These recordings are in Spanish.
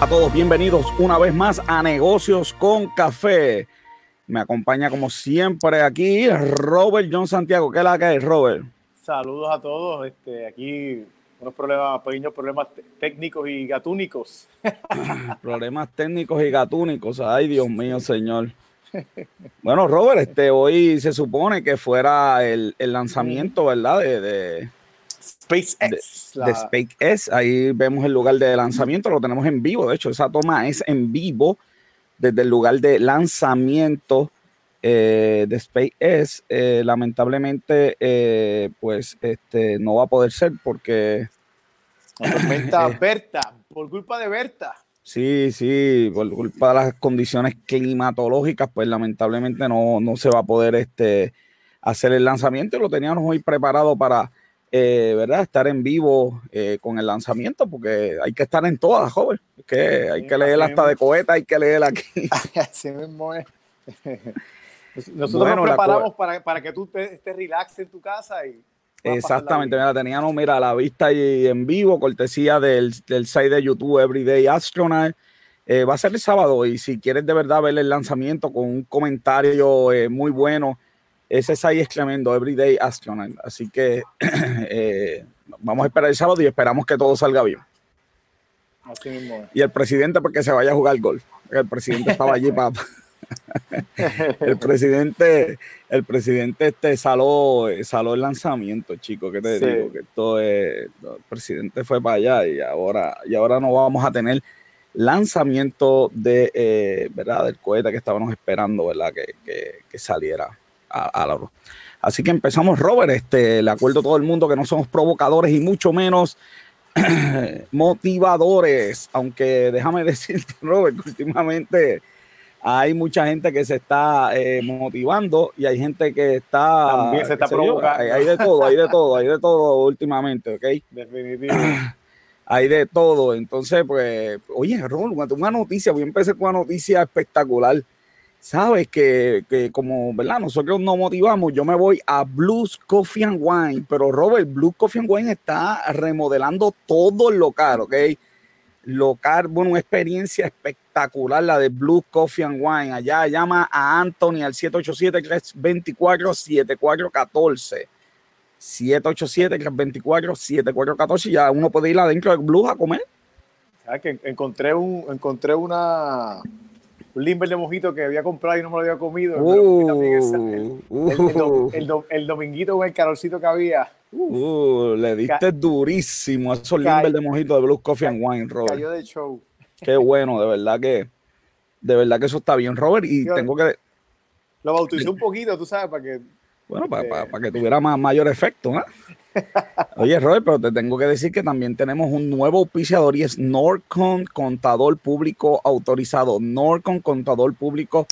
A todos, bienvenidos una vez más a Negocios con Café. Me acompaña como siempre aquí Robert John Santiago. ¿Qué es la que hay, Robert? Saludos a todos. Este, aquí unos problemas, pequeños problemas técnicos y gatúnicos. problemas técnicos y gatúnicos. Ay, Dios mío, señor. Bueno, Robert, este, hoy se supone que fuera el, lanzamiento, ¿verdad? De, SpaceX. De, SpaceX. Ahí vemos el lugar de lanzamiento, lo tenemos en vivo. De hecho, esa toma es en vivo desde el lugar de lanzamiento eh, de SpaceX. Eh, lamentablemente, eh, pues este, no va a poder ser porque. Berta, por culpa de Berta. Sí, sí, por culpa de las condiciones climatológicas, pues lamentablemente no, no se va a poder este, hacer el lanzamiento. Lo teníamos hoy preparado para eh, ¿verdad? Estar en vivo eh, con el lanzamiento, porque hay que estar en todas, joven. Que hay que leer hasta de coheta, hay que leer aquí. Así mismo es. Nosotros nos preparamos para, para, que tú te, estés relax en tu casa y. Exactamente, mira, teníamos, mira, la vista y en vivo, cortesía del, del site de YouTube Everyday Astronaut. Eh, va a ser el sábado y si quieres de verdad ver el lanzamiento con un comentario muy bueno, ese es ahí exclamando Everyday Astronaut. Así que eh, vamos a esperar el sábado y esperamos que todo salga bien. Así mismo. Y el presidente porque se vaya a jugar golf. El presidente estaba allí para... el presidente, el presidente este saló, saló el lanzamiento, chico, ¿qué te digo? Que esto es, el presidente fue para allá y ahora, y ahora no vamos a tener lanzamiento de, eh, ¿verdad? Del cohete que estábamos esperando, ¿verdad? Que, que, que saliera a, Así que empezamos, Robert. Este, le acuerdo a todo el mundo que no somos provocadores y mucho menos motivadores. Aunque déjame decirte, Robert, que últimamente hay mucha gente que se está eh, motivando y hay gente que está. También se está provocando. hay, de todo, hay de todo, hay de todo últimamente, ¿ok? Definitivamente. hay de todo. Entonces, pues, oye, Robert, una noticia, voy a empezar con una noticia espectacular sabes que, como, ¿verdad? Nosotros nos motivamos, yo me voy a Blues Coffee and Wine, pero Robert, Blues Coffee and Wine está remodelando todo el local, ¿ok? Local, bueno, una experiencia espectacular la de Blues Coffee and Wine. Allá llama a Anthony al 787-324-7414. 787-324-7414. Ya uno puede ir adentro de Blues a comer. ¿Sabes que encontré, un, encontré una, un limber de mojito que había comprado y no me lo había comido. El, dominguito con el calorcito que había. Uh, le diste durísimo a esos limber de mojito de Blue Coffee and Wine, Robert. Cayó de show. Qué bueno, de verdad que, de verdad que eso está bien, Robert. Y tengo que. Lo bauticé un poquito, tú sabes, para que. Bueno, para, que tuviera más, mayor efecto, ¿no? Oye, Robert, pero te tengo que decir que también tenemos un nuevo auspiciador y es Norcon Contador Público Autorizado. Norcon Contador Público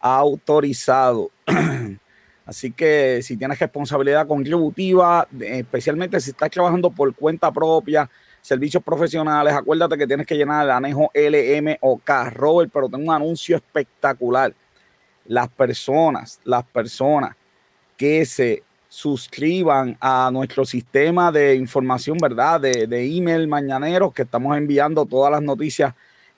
Autorizado. Así que si tienes responsabilidad contributiva, especialmente si estás trabajando por cuenta propia, servicios profesionales, acuérdate que tienes que llenar el anejo LMOK. Robert, pero tengo un anuncio espectacular. Las personas, las personas que se suscriban a nuestro sistema de información, ¿verdad? De, de email mañaneros que estamos enviando todas las noticias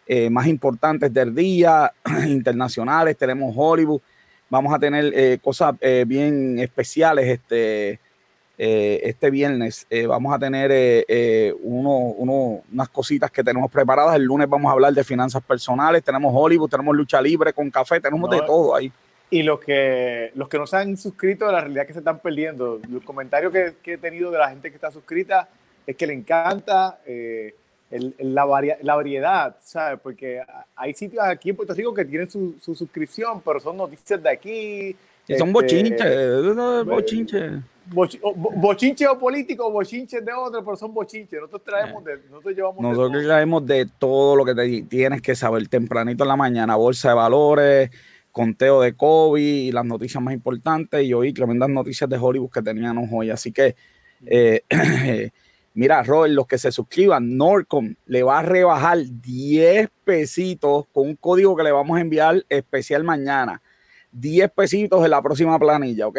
eh, más importantes del día, internacionales, tenemos Hollywood, vamos a tener eh, cosas eh, bien especiales este, este viernes, vamos a tener uno, uno, unas cositas que tenemos preparadas, el lunes vamos a hablar de finanzas personales, tenemos Hollywood, tenemos lucha libre con café, tenemos de todo ahí. Y los que, los que no se han suscrito, la realidad que se están perdiendo. Los comentarios que, que he tenido de la gente que está suscrita es que le encanta eh, el, la, la, variedad, ¿sabes? Porque hay sitios aquí en Puerto Rico que tienen su, su suscripción, pero son noticias de aquí. Y son bochinches, bochinches. bochinche o político, bochinches de otro, pero son bochinches. Nosotros traemos de, nosotros llevamos Nosotros traemos de todo lo que te, tienes que saber tempranito en la mañana, bolsa de valores, conteo de COVID y las noticias más importantes y hoy tremendas noticias de Hollywood que teníamos hoy. Así que, eh, mira, Robert, los que se suscriban, Norcom le va a rebajar 10 pesitos con un código que le vamos a enviar especial mañana. 10 pesitos en la próxima planilla, ¿ok?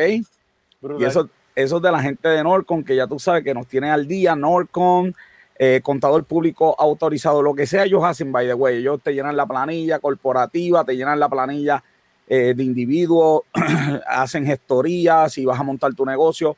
Y eso, eso es de la gente de Norcom, que ya tú sabes que nos tiene al día. Norcom eh, contador público autorizado, lo que sea, ellos hacen, by the way, ellos te llenan la planilla corporativa, te llenan la planilla eh, de individuo, hacen gestorías, si vas a montar tu negocio,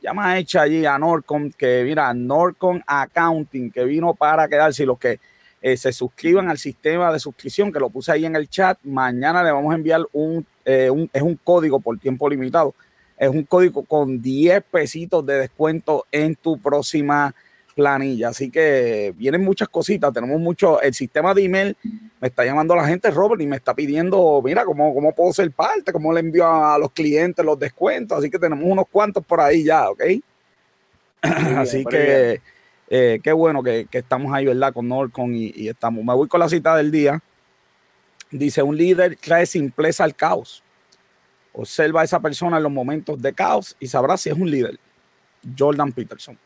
llama hecha allí a Norcom, que mira, Norcom Accounting, que vino para quedarse los que eh, se suscriban al sistema de suscripción, que lo puse ahí en el chat, mañana le vamos a enviar un, un es un código por tiempo limitado, es un código con 10 pesitos de descuento en tu próxima planilla. Así que vienen muchas cositas. Tenemos mucho. El sistema de email me está llamando la gente, Robert, y me está pidiendo, mira, cómo, cómo puedo ser parte, cómo le envío a, los clientes los descuentos. Así que tenemos unos cuantos por ahí ya, ¿ok? Así que eh, qué bueno que, estamos ahí, ¿verdad? Con Norcon y, y estamos. Me voy con la cita del día. Dice: Un líder trae simpleza al caos. Observa a esa persona en los momentos de caos y sabrá si es un líder. Jordan Peterson.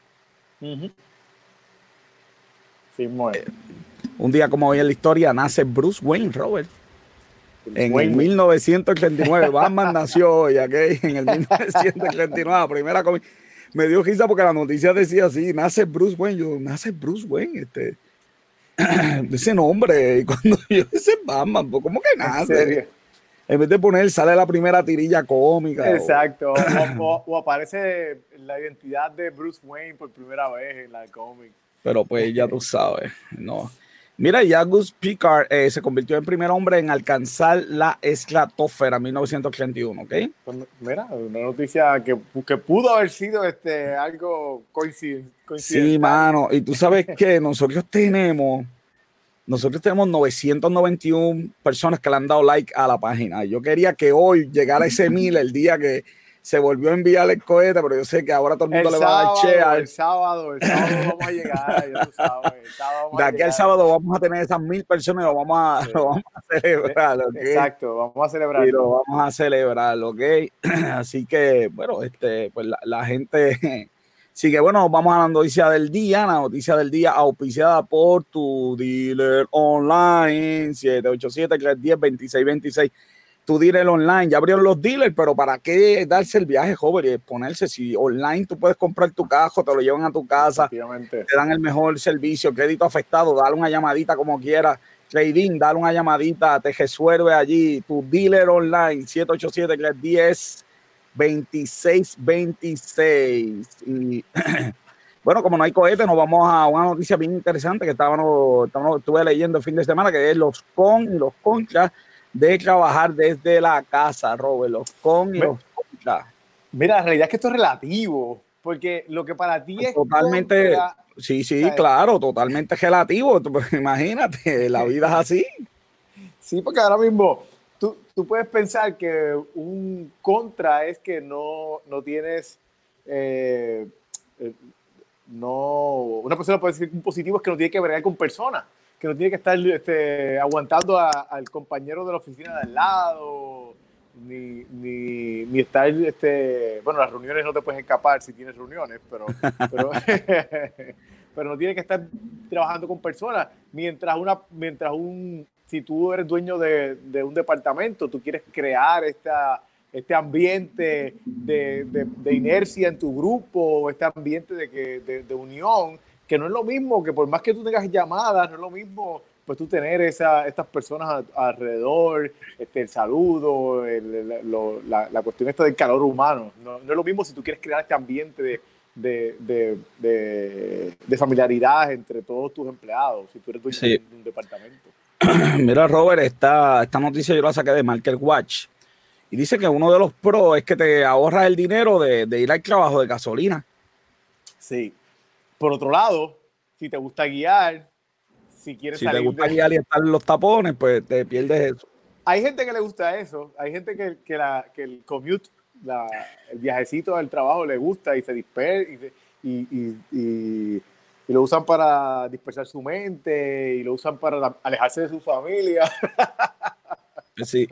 Un día como hoy en la historia nace Bruce Wayne, Robert. En el 1939, Batman nació hoy, ¿okay? En el 1939, primera Me dio risa porque la noticia decía así, nace Bruce Wayne. Yo, nace Bruce Wayne, este. ese nombre. Y cuando yo dice Batman, pues, ¿cómo que nace? En vez de poner, sale la primera tirilla cómica. Exacto. O, aparece la identidad de Bruce Wayne por primera vez en la cómic. Pero pues ya tú sabes, no. Mira, ya Gus Picard eh, se convirtió en primer hombre en alcanzar la estratosfera en 1931, ¿ok? Pues, mira, una noticia que, que, pudo haber sido este, algo coincidente. Sí, mano, y tú sabes que nosotros tenemos, nosotros tenemos 991 personas que le han dado like a la página. Yo quería que hoy llegara ese mil el día que se volvió a enviar el cohete, pero yo sé que ahora todo el mundo le va a dar che El sábado, el sábado vamos a llegar, ya tú sabes. El sábado de aquí al sábado vamos a tener esas mil personas y lo vamos a, vamos a celebrar, ¿ok? Exacto, vamos a celebrar. Y lo vamos a celebrar, ¿ok? Así que, bueno, este, pues la, la gente... Así que bueno, vamos a la noticia del día, la noticia del día auspiciada por tu dealer online 787 310 2626 tu dealer online. Ya abrieron los dealers, pero ¿para qué darse el viaje, joven? Y ponerse, si online tú puedes comprar tu cajo, te lo llevan a tu casa, te dan el mejor servicio, crédito afectado, dale una llamadita como quieras. Trading, dale una llamadita, te resuelve allí. Tu dealer online, 787 10 26 26. Y bueno, como no hay cohete, nos vamos a una noticia bien interesante que estábamos, estuve leyendo el fin de semana, que es los con y los contras de trabajar desde la casa, Robert, los con y los contra. Mira, la realidad es que esto es relativo, porque lo que para ti es totalmente, sí, sí, claro, totalmente relativo. Imagínate, la vida es así. Sí, porque ahora mismo tú, tú puedes pensar que un contra es que no, no tienes, eh, eh, no, una persona puede decir que un positivo es que no tiene que ver con personas que no tiene que estar este, aguantando al compañero de la oficina de al lado, ni, ni, estar, este, bueno, las reuniones no te puedes escapar si tienes reuniones, pero, pero, no tiene que estar trabajando con personas. Mientras, una, mientras un, si tú eres dueño de, de un departamento, tú quieres crear esta, este ambiente de, de, de, inercia en tu grupo, este ambiente de, que, de, unión, que no es lo mismo, que por más que tú tengas llamadas, no es lo mismo pues tú tener esa, estas personas alrededor, este, el saludo, la, la, cuestión esta del calor humano. No, no, es lo mismo si tú quieres crear este ambiente de, de, de, de, familiaridad entre todos tus empleados, si tú eres dueño de un departamento. Mira, Robert, esta, esta noticia yo la saqué de Market Watch y dice que uno de los pros es que te ahorras el dinero de, de ir al trabajo de gasolina. Sí, por otro lado, si te gusta guiar, si quieres si te gusta guiar y estar en los tapones, pues te pierdes eso. Hay gente que le gusta eso, hay gente que, que, la, que el commute, el viajecito del trabajo le gusta y se dispersa y, y, y, y, lo usan para dispersar su mente y lo usan para alejarse de su familia. Sí,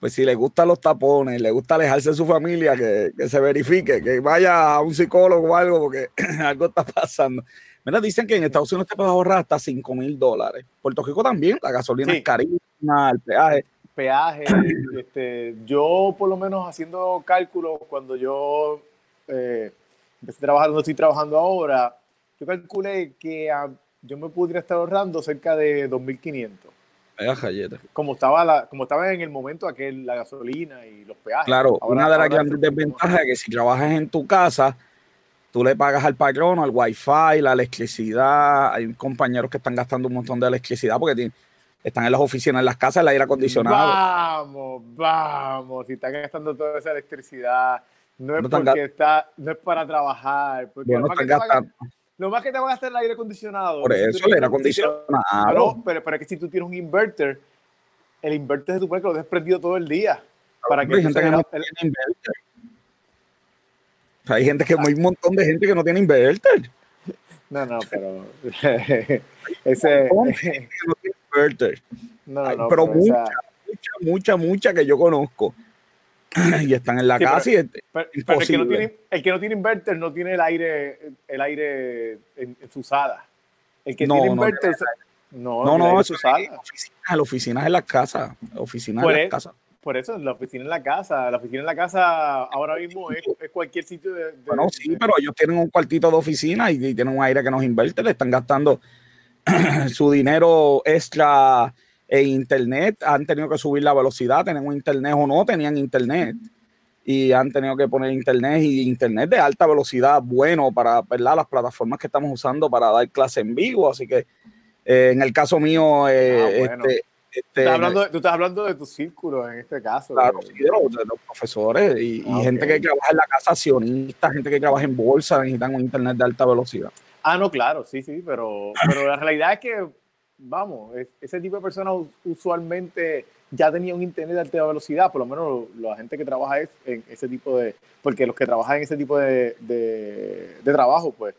pues si le gustan los tapones, le gusta alejarse de su familia, que, que, se verifique, que vaya a un psicólogo o algo, porque algo está pasando. Mira, dicen que en Estados Unidos te puedes ahorrar hasta 5 mil dólares. Puerto Rico también, la gasolina es carísima, el peaje. Peaje, este, yo por lo menos haciendo cálculos, cuando yo eh, empecé donde estoy trabajando ahora, yo calculé que yo me pudiera estar ahorrando cerca de 2.500. Como estaba, la, como estaba en el momento aquel, la gasolina y los peajes. Claro, una de las grandes desventajas es que si trabajas en tu casa, tú le pagas al patrón, al wifi, la electricidad. Hay compañeros que están gastando un montón de electricidad porque están en las oficinas, en las casas, el aire acondicionado. Vamos, vamos, si están gastando toda esa electricidad, no es porque está, no es para trabajar. Porque lo, más que te va a gastar el aire acondicionado. Por eso el aire acondicionado. Pero, pero es que si tú tienes un inverter, el inverter de tu que lo dejes prendido todo el día. Para que hay gente que no tiene inverter. Hay gente que, hay un montón de gente que no tiene inverter. No, no, pero ese no. No, no, pero, mucha, mucha, mucha, mucha que yo conozco. y están en la casa y es el, que no tiene, el que no tiene inverter no tiene el aire, el aire en, su sala. El que tiene inverter no, no, no, eso es la oficina en la casa, oficinas en la casa. Por eso, la oficina en la casa. La oficina en la casa ahora mismo es, cualquier sitio de, Bueno, sí, pero ellos tienen un cuartito de oficina y, tienen un aire que nos invierte, le están gastando su dinero extra en internet. Han tenido que subir la velocidad, tienen un internet o no tenían internet. Y han tenido que poner internet y internet de alta velocidad bueno para ¿verdad? las plataformas que estamos usando para dar clase en vivo. Así que eh, en el caso mío, eh, ah, este, este, tú estás hablando de tu círculo en este caso. Claro, de, los, profesores y, ah, gente que trabaja en la casa accionista, gente que trabaja en bolsa, necesitan un internet de alta velocidad. Ah, no, claro, sí, sí, pero, pero la realidad es que, vamos, ese tipo de personas usualmente ya tenía un internet de alta velocidad, por lo menos la gente que trabaja en ese tipo de, porque los que trabajan en ese tipo de, de, de trabajo, pues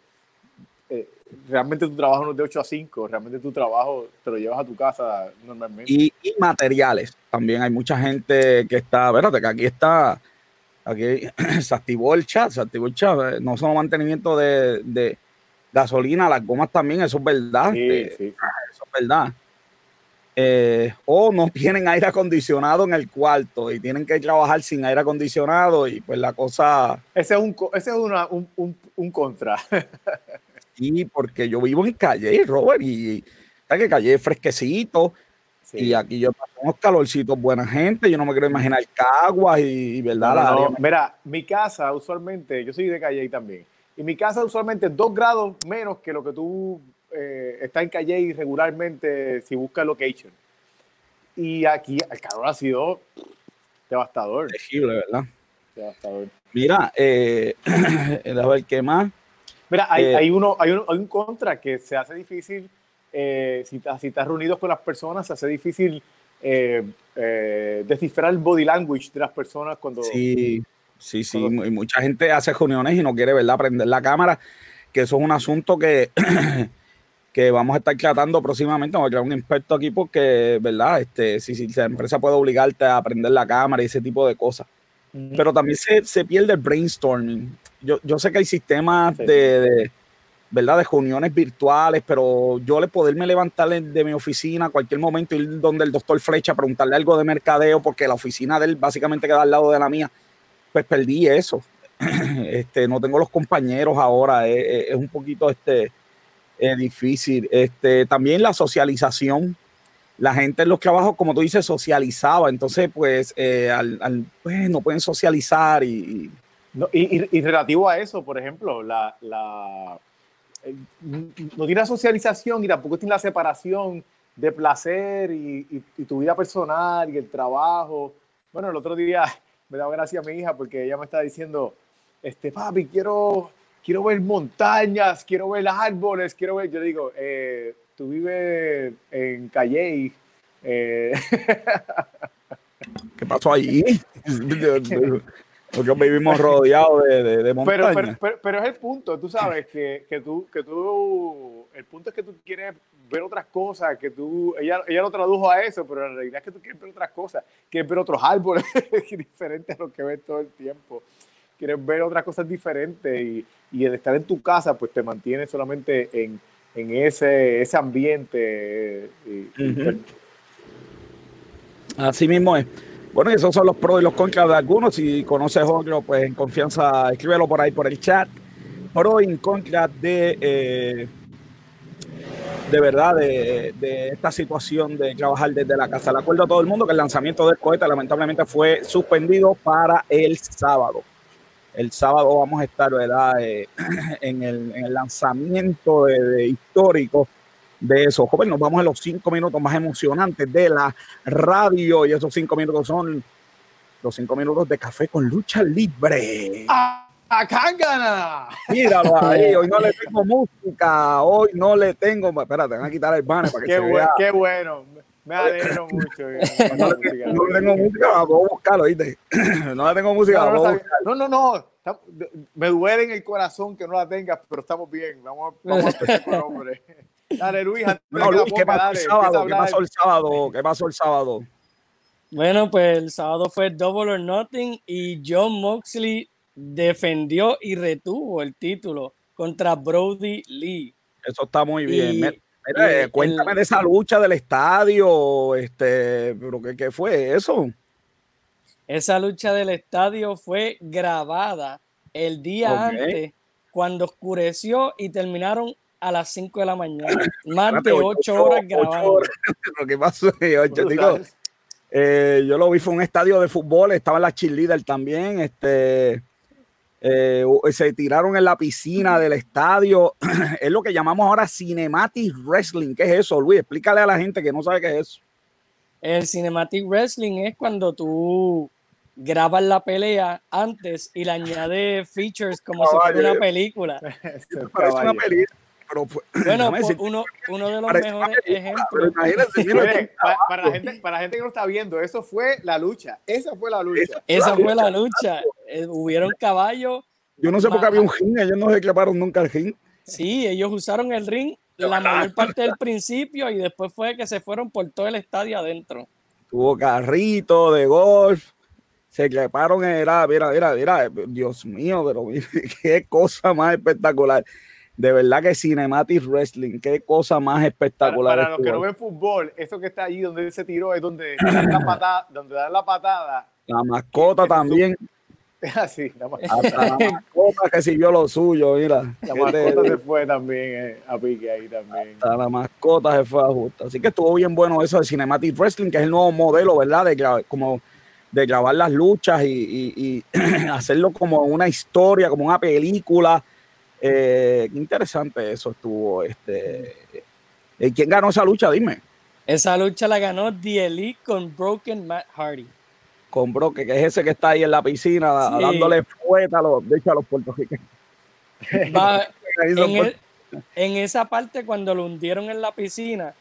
eh, realmente tu trabajo no es de 8 a 5, realmente tu trabajo te lo llevas a tu casa normalmente. Y, materiales, también hay mucha gente que está, espérate, que aquí está, aquí se activó el chat, se activó el chat, eh, no solo mantenimiento de, gasolina, las gomas también, eso es verdad, eh, eso verdad. o no tienen aire acondicionado en el cuarto y tienen que trabajar sin aire acondicionado y pues la cosa... Ese es un, ese es una, un, un, un contra. Sí, porque yo vivo en Calle, Robert, y que Calle es fresquecito. Y aquí yo paso unos calorcitos, buena gente. Yo no me quiero imaginar caguas y, verdad. Mira, mi casa usualmente, yo soy de Calle también. Y mi casa usualmente es dos grados menos que lo que tú eh, estás en Calle regularmente si buscas location. Y aquí el calor ha sido devastador. Terrible, ¿verdad? Devastador. Mira, eh, a ver qué más. Mira, hay, eh, hay, uno, hay, un, hay un contra que se hace difícil, eh, si, si, estás reunido con las personas, se hace difícil eh, descifrar el body language de las personas cuando... Sí, sí, sí, y mucha gente hace reuniones y no quiere, ¿verdad?, prender la cámara, que eso es un asunto que, que vamos a estar tratando próximamente, vamos a crear un experto aquí porque, ¿verdad?, este, si, si la empresa puede obligarte a prender la cámara y ese tipo de cosas. Pero también se, se, pierde el brainstorming yo, yo sé que hay sistemas de, ¿verdad? De reuniones virtuales, pero yo le poderme levantar de mi oficina a cualquier momento, ir donde el doctor Flecha, preguntarle algo de mercadeo, porque la oficina de él básicamente queda al lado de la mía, pues perdí eso. este, no tengo los compañeros ahora, es, un poquito este, difícil. Este, también la socialización. La gente en los trabajos, como tú dices, socializaba, entonces pues, eh, al, pues no pueden socializar y no, y, relativo a eso, por ejemplo, la, la eh, no tiene la socialización y tampoco tiene la separación de placer y, tu vida personal y el trabajo. Bueno, el otro día me daba gracia a mi hija porque ella me estaba diciendo, este, papi, quiero, quiero ver montañas, quiero ver árboles, quiero ver, yo digo, eh, tú vives en Calle. Eh. ¿Qué pasó ahí? Porque vivimos rodeados de, de, de montañas. Pero, pero, pero, es el punto, tú sabes, que, que, tú, que tú, el punto es que tú quieres ver otras cosas, que tú, ella, ella lo tradujo a eso, pero la realidad es que tú quieres ver otras cosas, quieres ver otros árboles diferentes a los que ves todo el tiempo, quieres ver otras cosas diferentes y, y el estar en tu casa, pues te mantiene solamente en, en ese, ese ambiente. Pues Así mismo es. Bueno, esos son los pros y los contras de algunos. Si conoces otro, pues en confianza, escríbelo por ahí por el chat. pro y en contra de, eh, de verdad, de, de, esta situación de trabajar desde la casa. Le acuerdo a todo el mundo que el lanzamiento del cohete lamentablemente fue suspendido para el sábado. El sábado vamos a estar, ¿verdad?, eh, en, el, en, el, lanzamiento de, de histórico de eso. Joven, nos vamos a los cinco minutos más emocionantes de la radio y esos cinco minutos son los cinco minutos de café con lucha libre. ¡A, a Cángana! Míralo ahí, hoy no le tengo música, hoy no le tengo. Espérate, te van a quitar el banner para que qué se bueno, vea. Qué bueno, me alegro mucho. No, le, tengo, no tengo música, voy a buscarlo, ¿viste? No le tengo música, no, no, no, no, no, me duele en el corazón que no la tengas, pero estamos bien. Vamos, vamos a empezar con hombre. Dale, Luis. No, Luis ¿qué, pasó dale, el sábado? ¿Qué pasó el sábado? ¿Qué pasó el sábado? Bueno, pues el sábado fue Double or Nothing y John Moxley defendió y retuvo el título contra Brody Lee. Eso está muy bien. Y, Mira, y cuéntame el, de esa lucha del estadio, este, pero ¿qué, qué fue eso? Esa lucha del estadio fue grabada el día okay. antes, cuando oscureció y terminaron a las 5 de la mañana. Más de 8 horas grabando. Lo que pasó digo, eh, yo lo vi, fue un estadio de fútbol, estaba la cheerleader también, este, eh, se tiraron en la piscina del estadio, es lo que llamamos ahora Cinematic Wrestling, ¿qué es eso, Luis? Explícale a la gente que no sabe qué es eso. El Cinematic Wrestling es cuando tú grabas la pelea antes y le añades features como si fuera una película. Parece una película. Pero, bueno, pues, uno, uno, de los mejores ejemplos. Mire, para, para, la gente, para la gente que no está viendo, eso fue la lucha. Esa fue la lucha. Esa fue la lucha. Eh, hubieron caballos. Yo no sé por qué había un ring, ellos no reclamaron nunca el ring. Sí, ellos usaron el ring la mayor parte del principio y después fue que se fueron por todo el estadio adentro. Tuvo carrito de golf, se treparon, era, mira, mira, mira, Dios mío, pero mira, qué cosa más espectacular. De verdad que Cinematic Wrestling, qué cosa más espectacular. Para, para los que no ven fútbol, eso que está allí donde se tiró es donde dan la patada, donde dan la patada. La mascota también. Así, la mascota. la mascota que siguió lo suyo, mira. La mascota se fue también eh, a pique ahí también. Hasta la mascota se fue a justa. Así que estuvo bien bueno eso de Cinematic Wrestling, que es el nuevo modelo, ¿verdad? De grabar, como de grabar las luchas y, y, y hacerlo como una historia, como una película. Eh, qué interesante eso estuvo. Este, ¿Quién ganó esa lucha? Dime. Esa lucha la ganó The Elite con Broken Matt Hardy. Con Broken, que es ese que está ahí en la piscina sí. dándole fueta a los, de hecho, a los puertorriqueños. Va, en, el, en, esa parte, cuando lo hundieron en la piscina,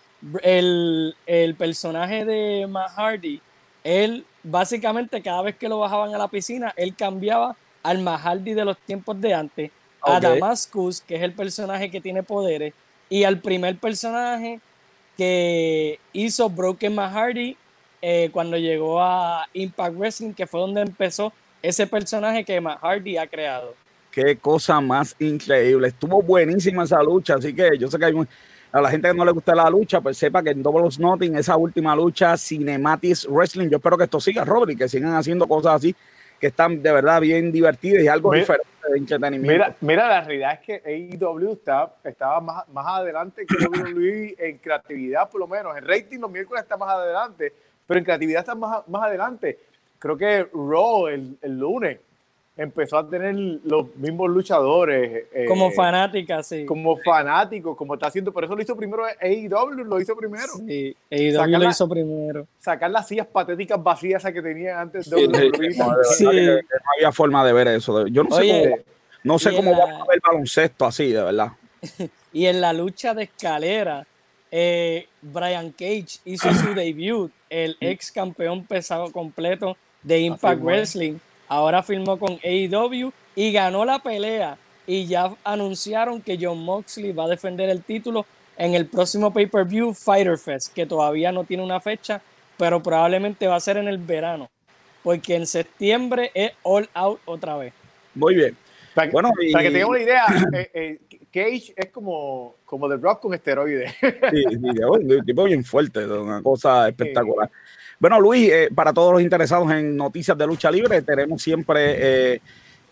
el, el personaje de Matt Hardy, él básicamente cada vez que lo bajaban a la piscina, él cambiaba al Matt Hardy de los tiempos de antes a okay. Damascus, que es el personaje que tiene poderes, y al primer personaje que hizo Broken Matt Hardy eh, cuando llegó a Impact Wrestling, que fue donde empezó ese personaje que Matt Hardy ha creado. Qué cosa más increíble. Estuvo buenísima esa lucha, así que yo sé que hay un, a la gente que no le gusta la lucha, pues sepa que en Double or Nothing, esa última lucha, Cinematic Wrestling, yo espero que esto siga, Robert, y que sigan haciendo cosas así que están de verdad bien divertidas y algo mira, diferente de entretenimiento. Mira, mira, la realidad es que AEW está, estaba más, más adelante que WWE en creatividad, por lo menos. En rating los miércoles está más adelante, pero en creatividad está más, más adelante. Creo que Raw el, el lunes empezó a tener los mismos luchadores. Eh, como fanáticas, sí. Como fanáticos, como está haciendo. Por eso lo hizo primero AEW, lo hizo primero. Sí, AEW sacar lo la, hizo primero. Sacar las sillas patéticas vacías que tenían antes de sí, WWE. Sí, sí. No había forma de ver eso. Yo no Oye, sé cómo, no sé cómo la... vamos a ver el baloncesto así, de verdad. y en la lucha de escalera, eh, Brian Cage hizo su debut, el ex campeón pesado completo de Impact Wrestling ahora firmó con AEW y ganó la pelea y ya anunciaron que John Moxley va a defender el título en el próximo pay-per-view Fighter Fest, que todavía no tiene una fecha, pero probablemente va a ser en el verano, porque en septiembre es All Out otra vez. Muy bien. Para, bueno, y... para que tengan una idea, eh, eh, Cage es como, como The Rock con esteroides. Sí, sí, un tipo bien fuerte, una cosa espectacular. Sí. Bueno, Luis, eh, para todos los interesados en noticias de lucha libre, tenemos siempre eh,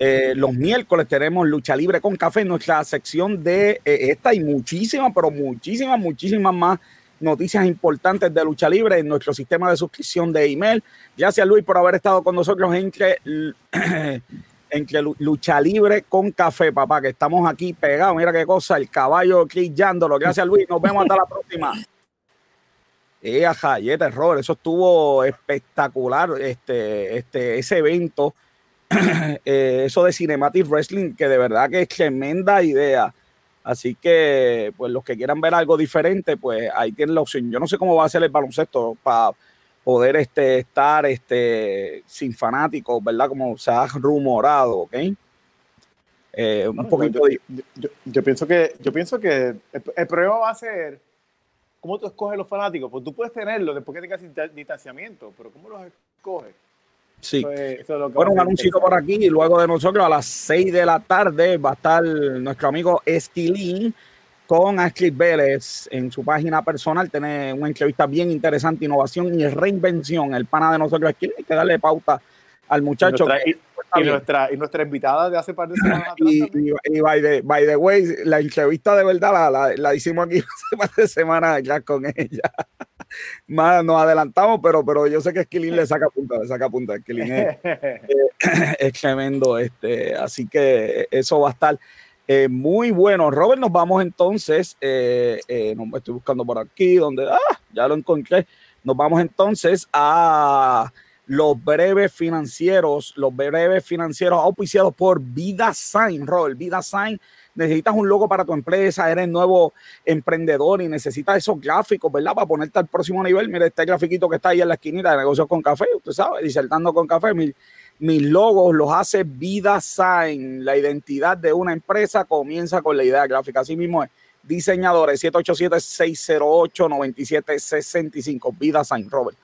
Eh, los miércoles tenemos lucha libre con café en nuestra sección de esta y muchísimas, pero muchísimas, muchísimas más noticias importantes de lucha libre en nuestro sistema de suscripción de email. Gracias Luis por haber estado con nosotros entre, entre lucha libre con café, papá, que estamos aquí pegados. Mira qué cosa, el caballo chillándolo. Gracias Luis, nos vemos hasta la próxima. Eh, ajá, y terror, eso estuvo espectacular, este, este, ese evento Eh, eso de Cinematic Wrestling, que de verdad que es tremenda idea. Así que, pues los que quieran ver algo diferente, pues ahí tienen la opción. Yo no sé cómo va a ser el baloncesto para poder este, estar este, sin fanáticos, ¿verdad? Como se ha rumorado, ¿ok? Eh, un poquito yo, pienso que, yo pienso que el, el, problema va a ser cómo tú escoges los fanáticos. Pues tú puedes tenerlos después que tengas distanciamiento, pero ¿cómo los escoges? Sí. bueno, un anuncio por aquí y luego de nosotros a las 6 de la tarde va a estar nuestro amigo Esquilín con Astrid Vélez en su página personal. Tiene una entrevista bien interesante, innovación y reinvención. El pana de nosotros Esquilín, hay que darle pauta al muchacho. Y nuestra, y, nuestra, invitada de hace par de semanas. y, y, by, the, by, the, way, la entrevista de verdad la, la, la hicimos aquí hace par de semanas ya con ella más nos adelantamos, pero, pero yo sé que Skilling le saca punta, le saca punta. Skilling es, es, tremendo. Este, así que eso va a estar eh, muy bueno. Robert, nos vamos entonces. Eh, eh, no, estoy buscando por aquí, donde ah, ya lo encontré. Nos vamos entonces a los breves financieros, los breves financieros auspiciados por Vida Sign, Robert. Vida Sign necesitas un logo para tu empresa, eres nuevo emprendedor y necesitas esos gráficos, ¿verdad? Para ponerte al próximo nivel. Mira, este grafiquito que está ahí en la esquinita de negocios con café, usted sabe, disertando con café. mis logos los hace Vida Sign. La identidad de una empresa comienza con la idea gráfica. Así mismo es. Diseñadores 787-608-9765. Vida Sign, Robert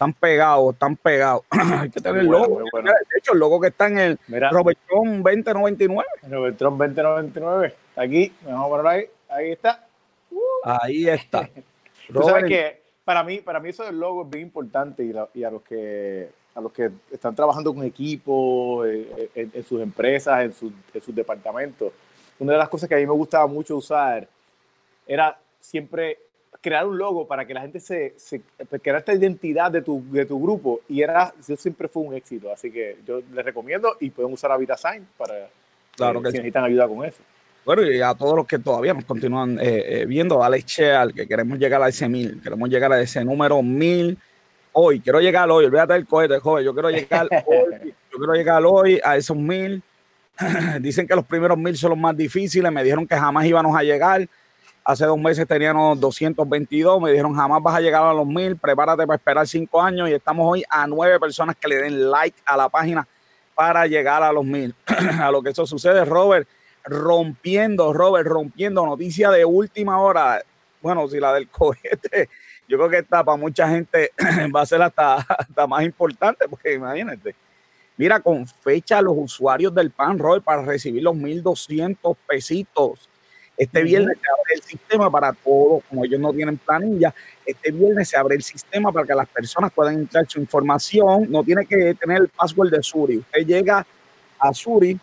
están pegados, están pegados. Hay que tener logo. De hecho, el logo que está en el Robertron 2099. Robertron 2099. Aquí, vamos a poner ahí. Ahí está. Ahí está. Tú sabes que para mí, para mí eso del logo es bien importante y, a los que a los que están trabajando con equipos, eh, en, en, sus empresas, en, su, en sus departamentos. Una de las cosas que a mí me gustaba mucho usar era siempre crear un logo para que la gente se, se crear esta identidad de tu, de tu grupo y era, siempre fue un éxito. Así que yo les recomiendo y pueden usar Sign para claro eh, que si necesitan ayuda con eso. Bueno, y a todos los que todavía nos continúan eh, eh, viendo, dale share, que queremos llegar a ese mil, queremos llegar a ese número mil hoy. Quiero llegar hoy, olvídate del cohete, joven. Yo quiero llegar hoy, yo quiero llegar hoy a esos mil. Dicen que los primeros mil son los más difíciles, me dijeron que jamás íbamos a llegar Hace dos meses teníamos 222, me dijeron jamás vas a llegar a los mil, prepárate para esperar cinco años y estamos hoy a nueve personas que le den like a la página para llegar a los mil. a lo que eso sucede, Robert, rompiendo, Robert, rompiendo noticia de última hora. Bueno, si la del cohete, yo creo que está para mucha gente va a ser hasta, hasta más importante, porque imagínate. Mira, con fecha los usuarios del PAN, Robert, para recibir los 1.200 pesitos este viernes se abre el sistema para todos, como ellos no tienen planilla, este viernes se abre el sistema para que las personas puedan entrar su información, no tiene que tener el password de Suri. Usted llega a Suri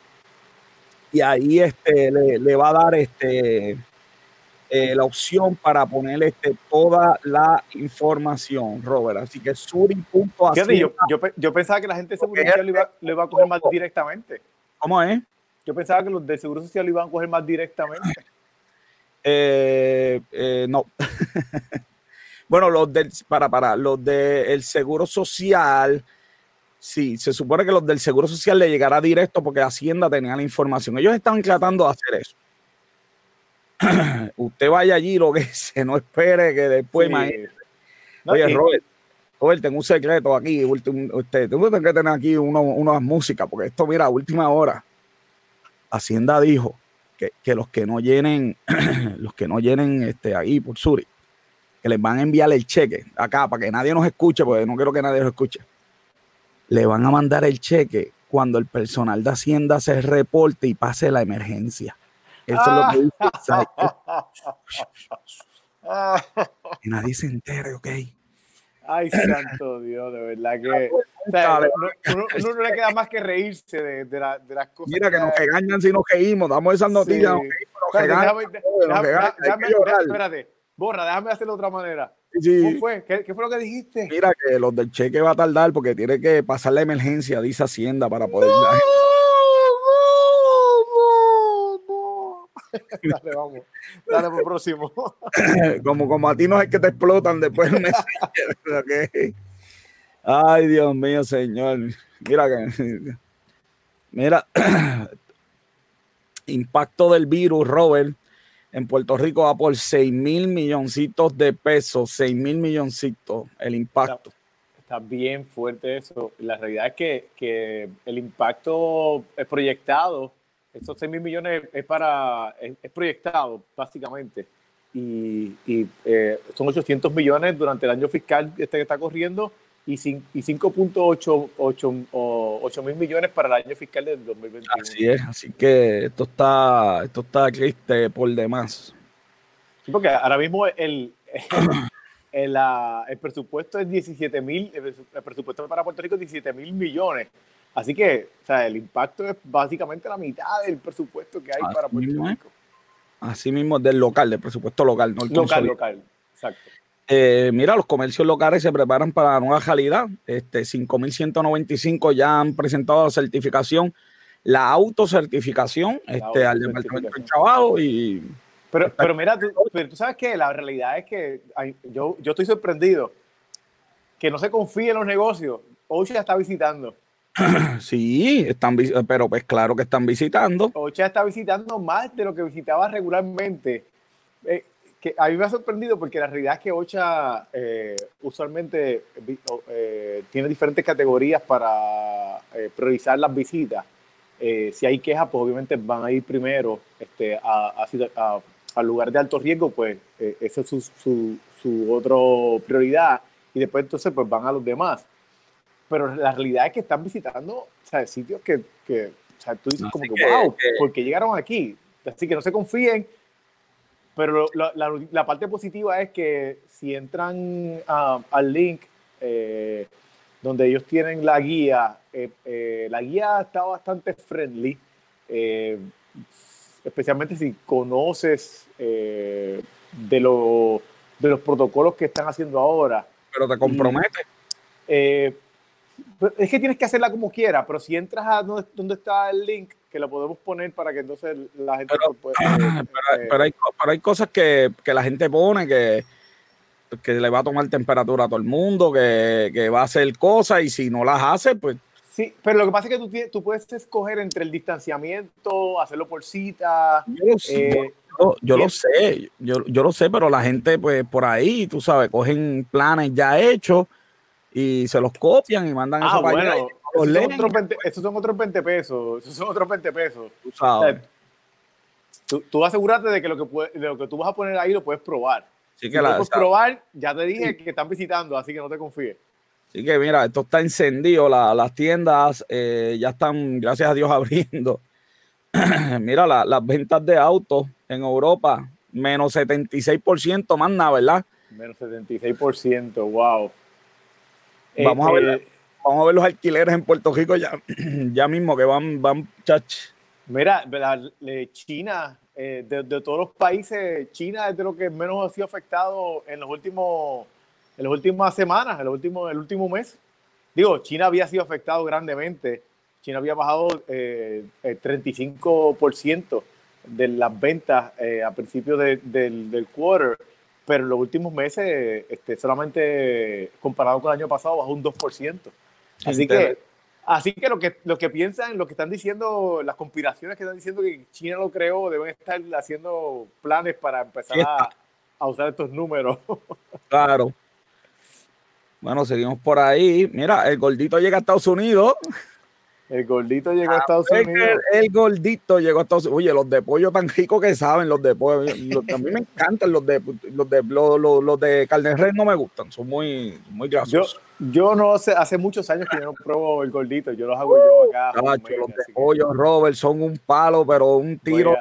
y ahí este, le, va a dar este, eh, la opción para poner este, toda la información, Robert. Así que suri.ac. Yo, yo, yo, pensaba que la gente de Seguro Social lo iba, iba a coger más directamente. ¿Cómo es? Yo pensaba que los de Seguro Social lo iban a coger más directamente. Eh, eh, no. bueno, los del, para, para, los del Seguro Social, sí, se supone que los del Seguro Social le llegará directo porque Hacienda tenía la información. Ellos estaban tratando de hacer eso. Usted vaya allí, lo que se no espere que después, Oye, Robert, Robert, tengo un secreto aquí. Usted, tengo que tener aquí uno, una música, porque esto, mira, última hora. Hacienda dijo que, los que no llenen, los que no llenen este, ahí por Suri, que les van a enviar el cheque acá para que nadie nos escuche, porque no quiero que nadie nos escuche. Le van a mandar el cheque cuando el personal de Hacienda se reporte y pase la emergencia. Eso es lo que dice. y nadie se entere, ¿ok? Ay, santo Dios, de verdad que. uno, no le queda más que reírse de, de, la, de las cosas. Mira que, nos regañan si nos reímos, damos esas noticias. Espérate, borra, déjame hacerlo de otra manera. ¿Cómo fue? ¿Qué, ¿Qué, fue lo que dijiste? Mira que los del cheque va a tardar porque tiene que pasar la emergencia, dice Hacienda, para poder. Dale, vamos. Dale por próximo. como, como a ti no es que te explotan después del okay. Ay, Dios mío, señor. Mira que. Mira. Impacto del virus, Robert. En Puerto Rico va por 6 mil milloncitos de pesos. 6 mil milloncitos el impacto. Está, bien fuerte eso. La realidad es que, que el impacto es proyectado esos 6 mil millones es para, es, proyectado, básicamente. Y, y eh, son 800 millones durante el año fiscal este que está corriendo y, y 5.8 mil millones para el año fiscal del 2021. Así es, así que esto está, esto está triste por demás. porque ahora mismo el, el, el presupuesto es 17 mil, el presupuesto para Puerto Rico es 17 mil millones Así que, o sea, el impacto es básicamente la mitad del presupuesto que hay para Puerto Rico. Así mismo, del local, del presupuesto local, no el Local, local, exacto. Eh, mira, los comercios locales se preparan para la nueva calidad. Este, 5.195 ya han presentado la certificación, la autocertificación este, al Departamento del Trabajo y... Pero, pero mira, tú, pero tú sabes que la realidad es que yo, yo estoy sorprendido que no se confíe en los negocios. ya está visitando. Sí, están, pero pues claro que están visitando. Ocha está visitando más de lo que visitaba regularmente. Eh, que a mí me ha sorprendido porque la realidad es que Ocha eh, usualmente eh, tiene diferentes categorías para priorizar las visitas. si hay quejas, pues obviamente van a ir primero este, al lugar de alto riesgo, pues esa es su, su, su otra prioridad. Y después entonces pues van a los demás pero la realidad es que están visitando sitios que, que o sea, tú dices como que, wow, ¿por qué llegaron aquí? Así que no se confíen, pero la, la, parte positiva es que si entran al link eh, donde ellos tienen la guía, eh, eh, la guía está bastante friendly, especialmente si conoces de, lo, de los protocolos que están haciendo ahora. Pero te compromete. Pues, es que tienes que hacerla como quiera, pero si entras a donde, está el link, que lo podemos poner para que entonces la gente pero, pero, hay, pero, hay, cosas que, que, la gente pone que, que le va a tomar temperatura a todo el mundo, que, que va a hacer cosas y si no las hace, pues Sí, pero lo que pasa es que tú, tú, puedes escoger entre el distanciamiento, hacerlo por cita. Yo, lo, eh, yo, lo sé, yo, yo, lo sé, pero la gente, pues por ahí, tú sabes, cogen planes ya hechos y se los copian y mandan ah, eso para bueno, allá. Esos son, otros 20, pesos. Esos son otros 20 pesos. Tú sabes. tú, tú asegúrate de que, lo que, de lo que tú vas a poner ahí lo puedes probar. Sí que si la, puedes probar, ya te dije que están visitando, así que no te confíes. Así que mira, esto está encendido, la, las tiendas eh, ya están, gracias a Dios, abriendo. mira, la, las ventas de autos en Europa, menos 76%, más nada, ¿verdad? Menos 76%, wow. Vamos, a ver, este, vamos a ver los alquileres en Puerto Rico ya, ya mismo que van, van chach. Mira, China, eh, de, todos los países, China es de lo que menos ha sido afectado en los últimos, en las últimas semanas, en los últimos, el último mes. Digo, China había sido afectado grandemente. China había bajado eh, el 35% de las ventas eh, a principios del, del quarter pero en los últimos meses, este, solamente comparado con el año pasado, bajó un 2%. Así que, así que lo que lo que piensan, lo que están diciendo, las conspiraciones que están diciendo que China lo creó, deben estar haciendo planes para empezar a, a usar estos números. Claro. Bueno, seguimos por ahí. Mira, el gordito llega a Estados Unidos. El gordito llegó a, Estados Unidos. El, gordito llegó a Estados Unidos. Oye, los de pollo tan ricos que saben, los de pollo. a mí me encantan los de los de los, los, de carne red no me gustan, son muy, muy grasosos. Yo, yo no sé, hace muchos años que yo no pruebo el gordito, yo los hago yo acá. los de pollo, Robert, son un palo, pero un tiro.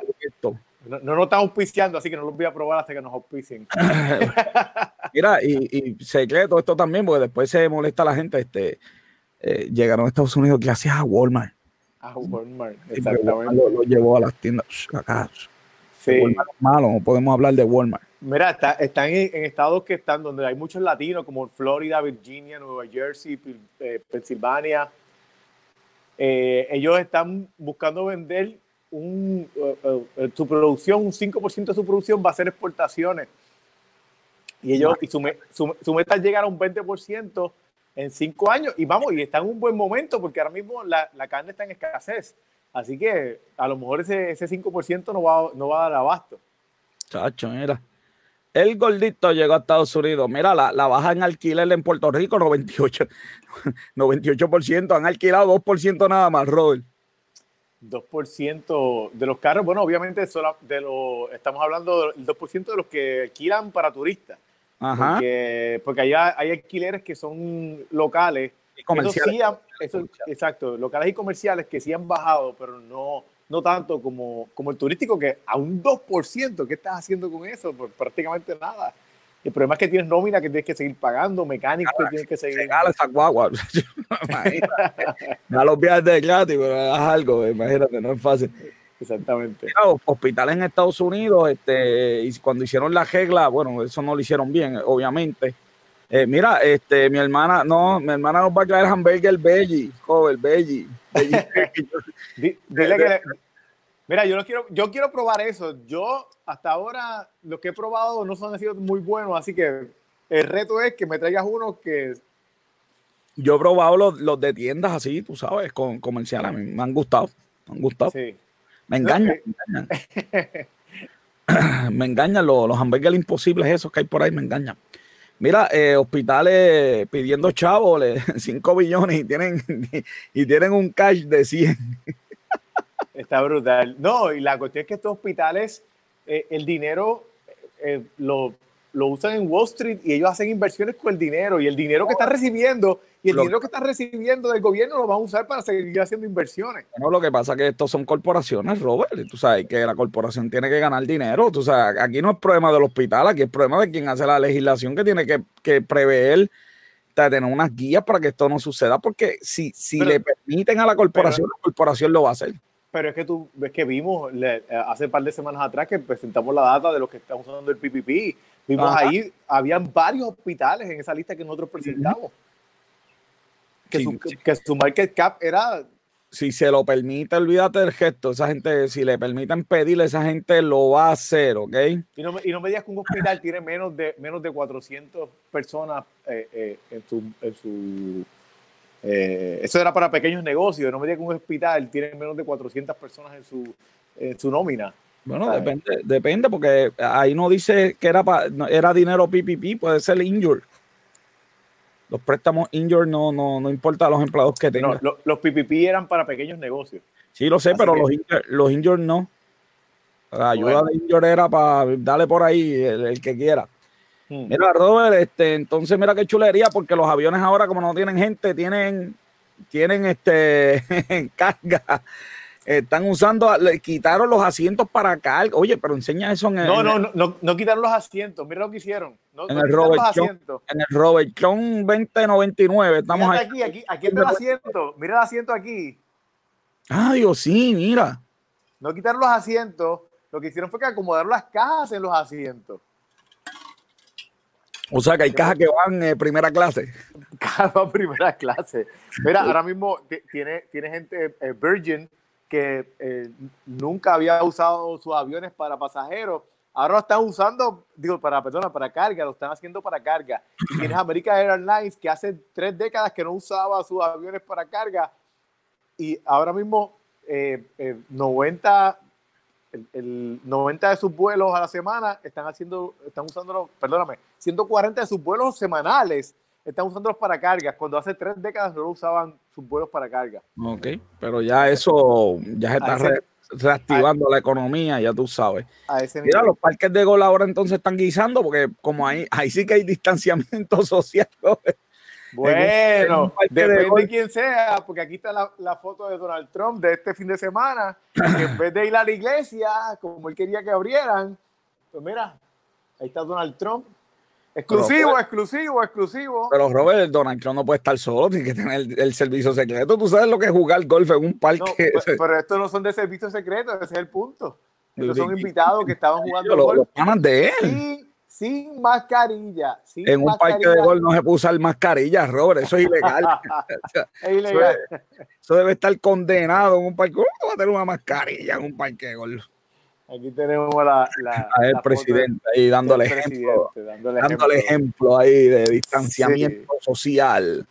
no, no nos estamos auspiciando, así que no los voy a probar hasta que nos auspicien. Mira, y, y secreto esto también, porque después se molesta la gente. Este, eh, llegaron a Estados Unidos gracias a Walmart. A Walmart, exactamente. lo, llevó a las tiendas acá. Sí. Walmart es malo, no podemos hablar de Walmart. Mira, está, están en, estados que están donde hay muchos latinos, como Florida, Virginia, Nueva Jersey, eh, Pensilvania. Eh, ellos están buscando vender un, su producción, un 5% de su producción va a ser exportaciones. Y ellos, y su, su, su meta es llegar a un 20% en cinco años y vamos, y está en un buen momento porque ahora mismo la, la carne está en escasez. Así que a lo mejor ese, ese 5% no va, no va a dar abasto. Chacho, mira. El gordito llegó a Estados Unidos. Mira, la, la baja en alquiler en Puerto Rico, 98%, 98% han alquilado 2% nada más, Robert. 2% de los carros, bueno, obviamente solo de lo, estamos hablando del 2% de los que alquilan para turistas. Porque, porque allá hay alquileres que son locales. Y comerciales. exacto, locales y comerciales que sí han bajado, pero no, no tanto como, como el turístico, que a un 2%, ¿qué estás haciendo con eso? Pues prácticamente nada. El problema es que tienes nómina que tienes que seguir pagando, mecánicos que tienes que seguir. Regala esa guagua. ya los viajes de gratis, pero haz algo, imagínate, no es fácil. Exactamente. hospitales en Estados Unidos, este, y cuando hicieron la regla, bueno, eso no lo hicieron bien, obviamente. Eh, mira, este, mi hermana, no, mi hermana nos va a traer hamburger veggie, joven, veggie. Dile que mira, yo no quiero, yo quiero probar eso. Yo hasta ahora lo que he probado no son sido muy buenos, así que el reto es que me traigas uno que yo he probado los, los de tiendas así, tú sabes, con comerciales, a mí me han gustado, me han gustado. Sí. Me engañan, me engañan. me engañan los, los hamburgues imposibles esos que hay por ahí, me engañan. Mira, eh, hospitales pidiendo chavos, 5 billones y tienen, y tienen un cash de 100. Está brutal. No, y la cuestión es que estos hospitales, eh, el dinero eh, lo, lo, usan en Wall Street y ellos hacen inversiones con el dinero y el dinero que están recibiendo y el dinero que están recibiendo del gobierno lo van a usar para seguir haciendo inversiones. No, lo que pasa es que estos son corporaciones, Robert, y tú sabes que la corporación tiene que ganar dinero. Tú sabes, aquí no es problema del hospital, aquí es problema de quien hace la legislación que tiene que, que prever tener unas guías para que esto no suceda, porque si, si le permiten a la corporación, la corporación lo va a hacer. Pero es que tú ves que vimos hace un par de semanas atrás que presentamos la data de los que están usando el PPP. Vimos ahí, habían varios hospitales en esa lista que nosotros presentamos que, su, que su market cap era si se lo permite, olvídate del gesto. Esa gente, si le permiten pedirle, esa gente lo va a hacer, ¿ok? Y no, y no me digas que un hospital tiene menos de, menos de 400 personas eh, eh, en su... En su eh, eso era para pequeños negocios. No me digas que un hospital tiene menos de 400 personas en su, en su nómina. Bueno, depende, depende, porque ahí no dice que era, era dinero PPP, puede ser injured. Los préstamos injured no, no, no importa a los empleados que tengan. No, los, PPP eran para pequeños negocios. Sí, lo sé, pero los, injured, los injured no. La ayuda de injured era para darle por ahí el, que quiera. Hmm. Mira, Robert, este, entonces mira qué chulería, porque los aviones ahora, como no tienen gente, tienen, tienen este carga están usando, le quitaron los asientos para carga. Oye, pero enseña eso en el. No, no, no, no, quitaron los asientos. Mira lo que hicieron. No, en, el Robert John, en el Robert John 2099. Estamos aquí, aquí, aquí está el asiento. Mira el asiento aquí. Ah, Dios, sí, mira. No quitaron los asientos. Lo que hicieron fue que acomodaron las cajas en los asientos. O sea que hay cajas que van en primera clase. Cajas van primera clase. Mira, ahora mismo tiene, tiene gente eh, Virgin que eh, nunca había usado sus aviones para pasajeros. Ahora lo están usando, digo, para perdona, para carga, lo están haciendo para carga. tienes American Airlines que hace tres décadas que no usaba sus aviones para carga y ahora mismo 90, eh, eh, el, 90 de sus vuelos a la semana están haciendo, están usándolo, perdóname, 140 de sus vuelos semanales están usándolos para cargas, cuando hace tres décadas no usaban sus vuelos para carga. Ok, pero ya eso ya se está reactivando la economía, ya tú sabes. Mira, los parques de gol ahora entonces están guisando, porque como ahí, ahí sí que hay distanciamiento social. Bueno, depende de, quién sea, porque aquí está la, la, foto de Donald Trump de este fin de semana, que en vez de ir a la iglesia, como él quería que abrieran, pues mira, ahí está Donald Trump Exclusivo, exclusivo, exclusivo. Pero Robert, Donald Trump no puede estar solo, tiene que tener el, servicio secreto. Tú sabes lo que es jugar golf en un parque. No, pero, estos no son de servicio secreto, ese es el punto. Estos son invitados que estaban jugando golf. Los de él. Sin, mascarilla. en un parque de golf no se puede usar mascarilla, Robert. Eso es ilegal. es ilegal. Eso, debe estar condenado en un parque. ¿Cómo va a tener una mascarilla en un parque de golf? Aquí tenemos la, la, el presidente ahí dándole ejemplo, dándole, ejemplo. ahí de distanciamiento social.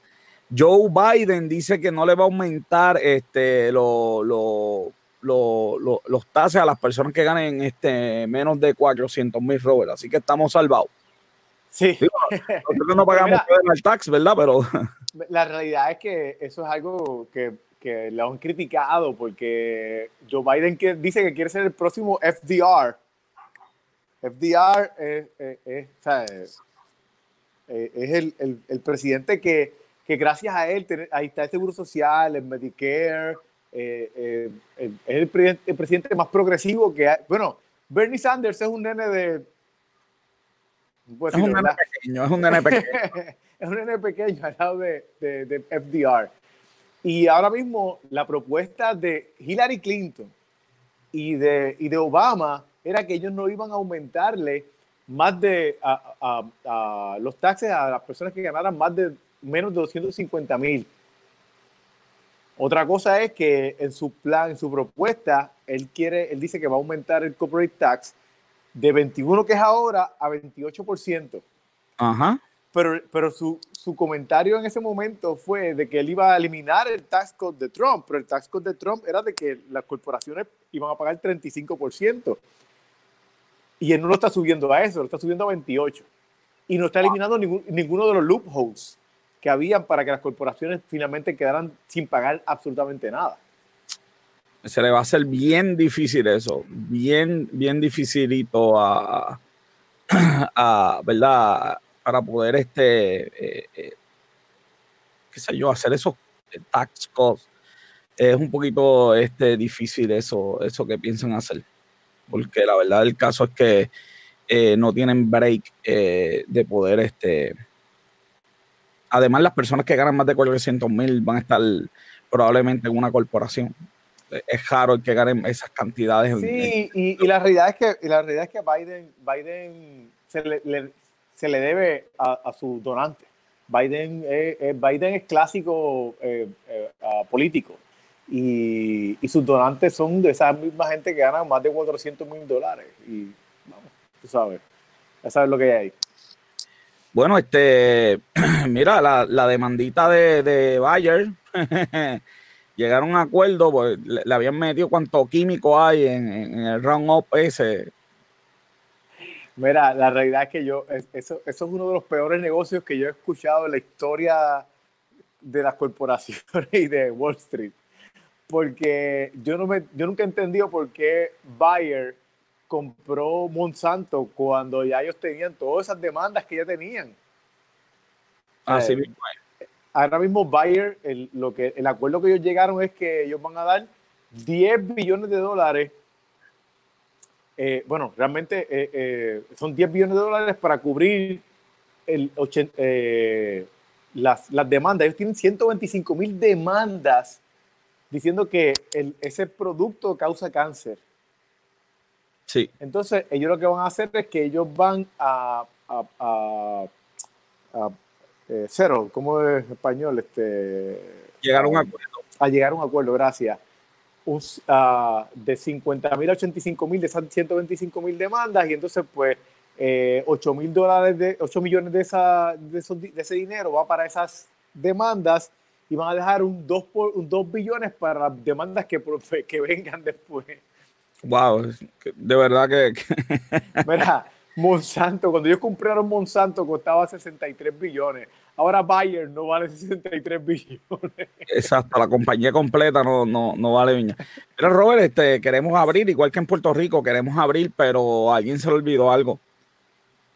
Joe Biden dice que no le va a aumentar este lo, lo, los tases a las personas que ganen este menos de 400 mil Robert, así que estamos salvados. Sí. nosotros no pagamos el tax, ¿verdad? Pero la realidad es que eso es algo que que lo han criticado porque Joe Biden que dice que quiere ser el próximo FDR. FDR es, es, el, el, presidente que, que, gracias a él, ahí está el Seguro Social, el Medicare, eh, eh, es el, el, presidente más progresivo que hay. Bueno, Bernie Sanders es un nene de... es un nene pequeño, es un nene pequeño. es un nene pequeño al lado de, de, de FDR. Y ahora mismo la propuesta de Hillary Clinton y de, y de Obama era que ellos no iban a aumentarle más de a, los taxes a las personas que ganaran más de menos de 250 mil. Otra cosa es que en su plan, en su propuesta, él quiere, él dice que va a aumentar el corporate tax de 21 que es ahora a 28%. Ajá pero, pero su, su, comentario en ese momento fue de que él iba a eliminar el tax code de Trump, pero el tax code de Trump era de que las corporaciones iban a pagar 35%. Y él no lo está subiendo a eso, lo está subiendo a 28. Y no está eliminando ningún, ninguno de los loopholes que habían para que las corporaciones finalmente quedaran sin pagar absolutamente nada. Se le va a hacer bien difícil eso, bien, bien dificilito a, a ¿verdad? Para poder, este, eh, eh, qué sé yo, hacer esos tax costs. Es un poquito este, difícil eso, eso que piensan hacer, porque la verdad del caso es que eh, no tienen break de poder, este, además las personas que ganan más de 400 mil van a estar probablemente en una corporación. Es raro que ganen esas cantidades. Sí, y, la realidad es que la realidad es que Biden, Biden se le, se le debe a, su donante. Biden, Biden es clásico eh, eh, político y, sus donantes son de esa misma gente que gana más de 400 mil dólares. Y vamos, tú sabes, ya sabes lo que hay ahí. Bueno, este, mira, la, demandita de, de Bayer, llegaron a un acuerdo, pues le, habían metido cuánto químico hay en, en el round-up ese, Mira, la realidad es que yo, eso, eso es uno de los peores negocios que yo he escuchado en la historia de las corporaciones y de Wall Street. Porque yo, no me, yo nunca he entendido por qué Bayer compró Monsanto cuando ya ellos tenían todas esas demandas que ya tenían. Así eh, mismo. Ahora mismo Bayer, el, lo que, el acuerdo que ellos llegaron es que ellos van a dar 10 billones de dólares eh, bueno, realmente eh, eh, son 10 billones de dólares para cubrir el las, las, demandas. Ellos tienen 125 mil demandas diciendo que ese producto causa cáncer. Sí. Entonces, ellos lo que van a hacer es que ellos van a, a, a, a cero, ¿cómo es español? Este, llegar a un acuerdo. A llegar a un acuerdo, gracias uh, de 50 mil a 85 mil, de esas 125 mil demandas, y entonces pues eh, 8 mil dólares, de, 8 millones de, esa, de, de, ese dinero va para esas demandas y van a dejar un 2, por, un 2 billones para las demandas que, que vengan después. Wow, de verdad que... Mira, Monsanto, cuando ellos compraron Monsanto costaba 63 billones. Ahora Bayer no vale 63 billones. Exacto, la compañía completa no, no, no vale viña. Pero Robert, este, queremos abrir, igual que en Puerto Rico, queremos abrir, pero a alguien se le olvidó algo.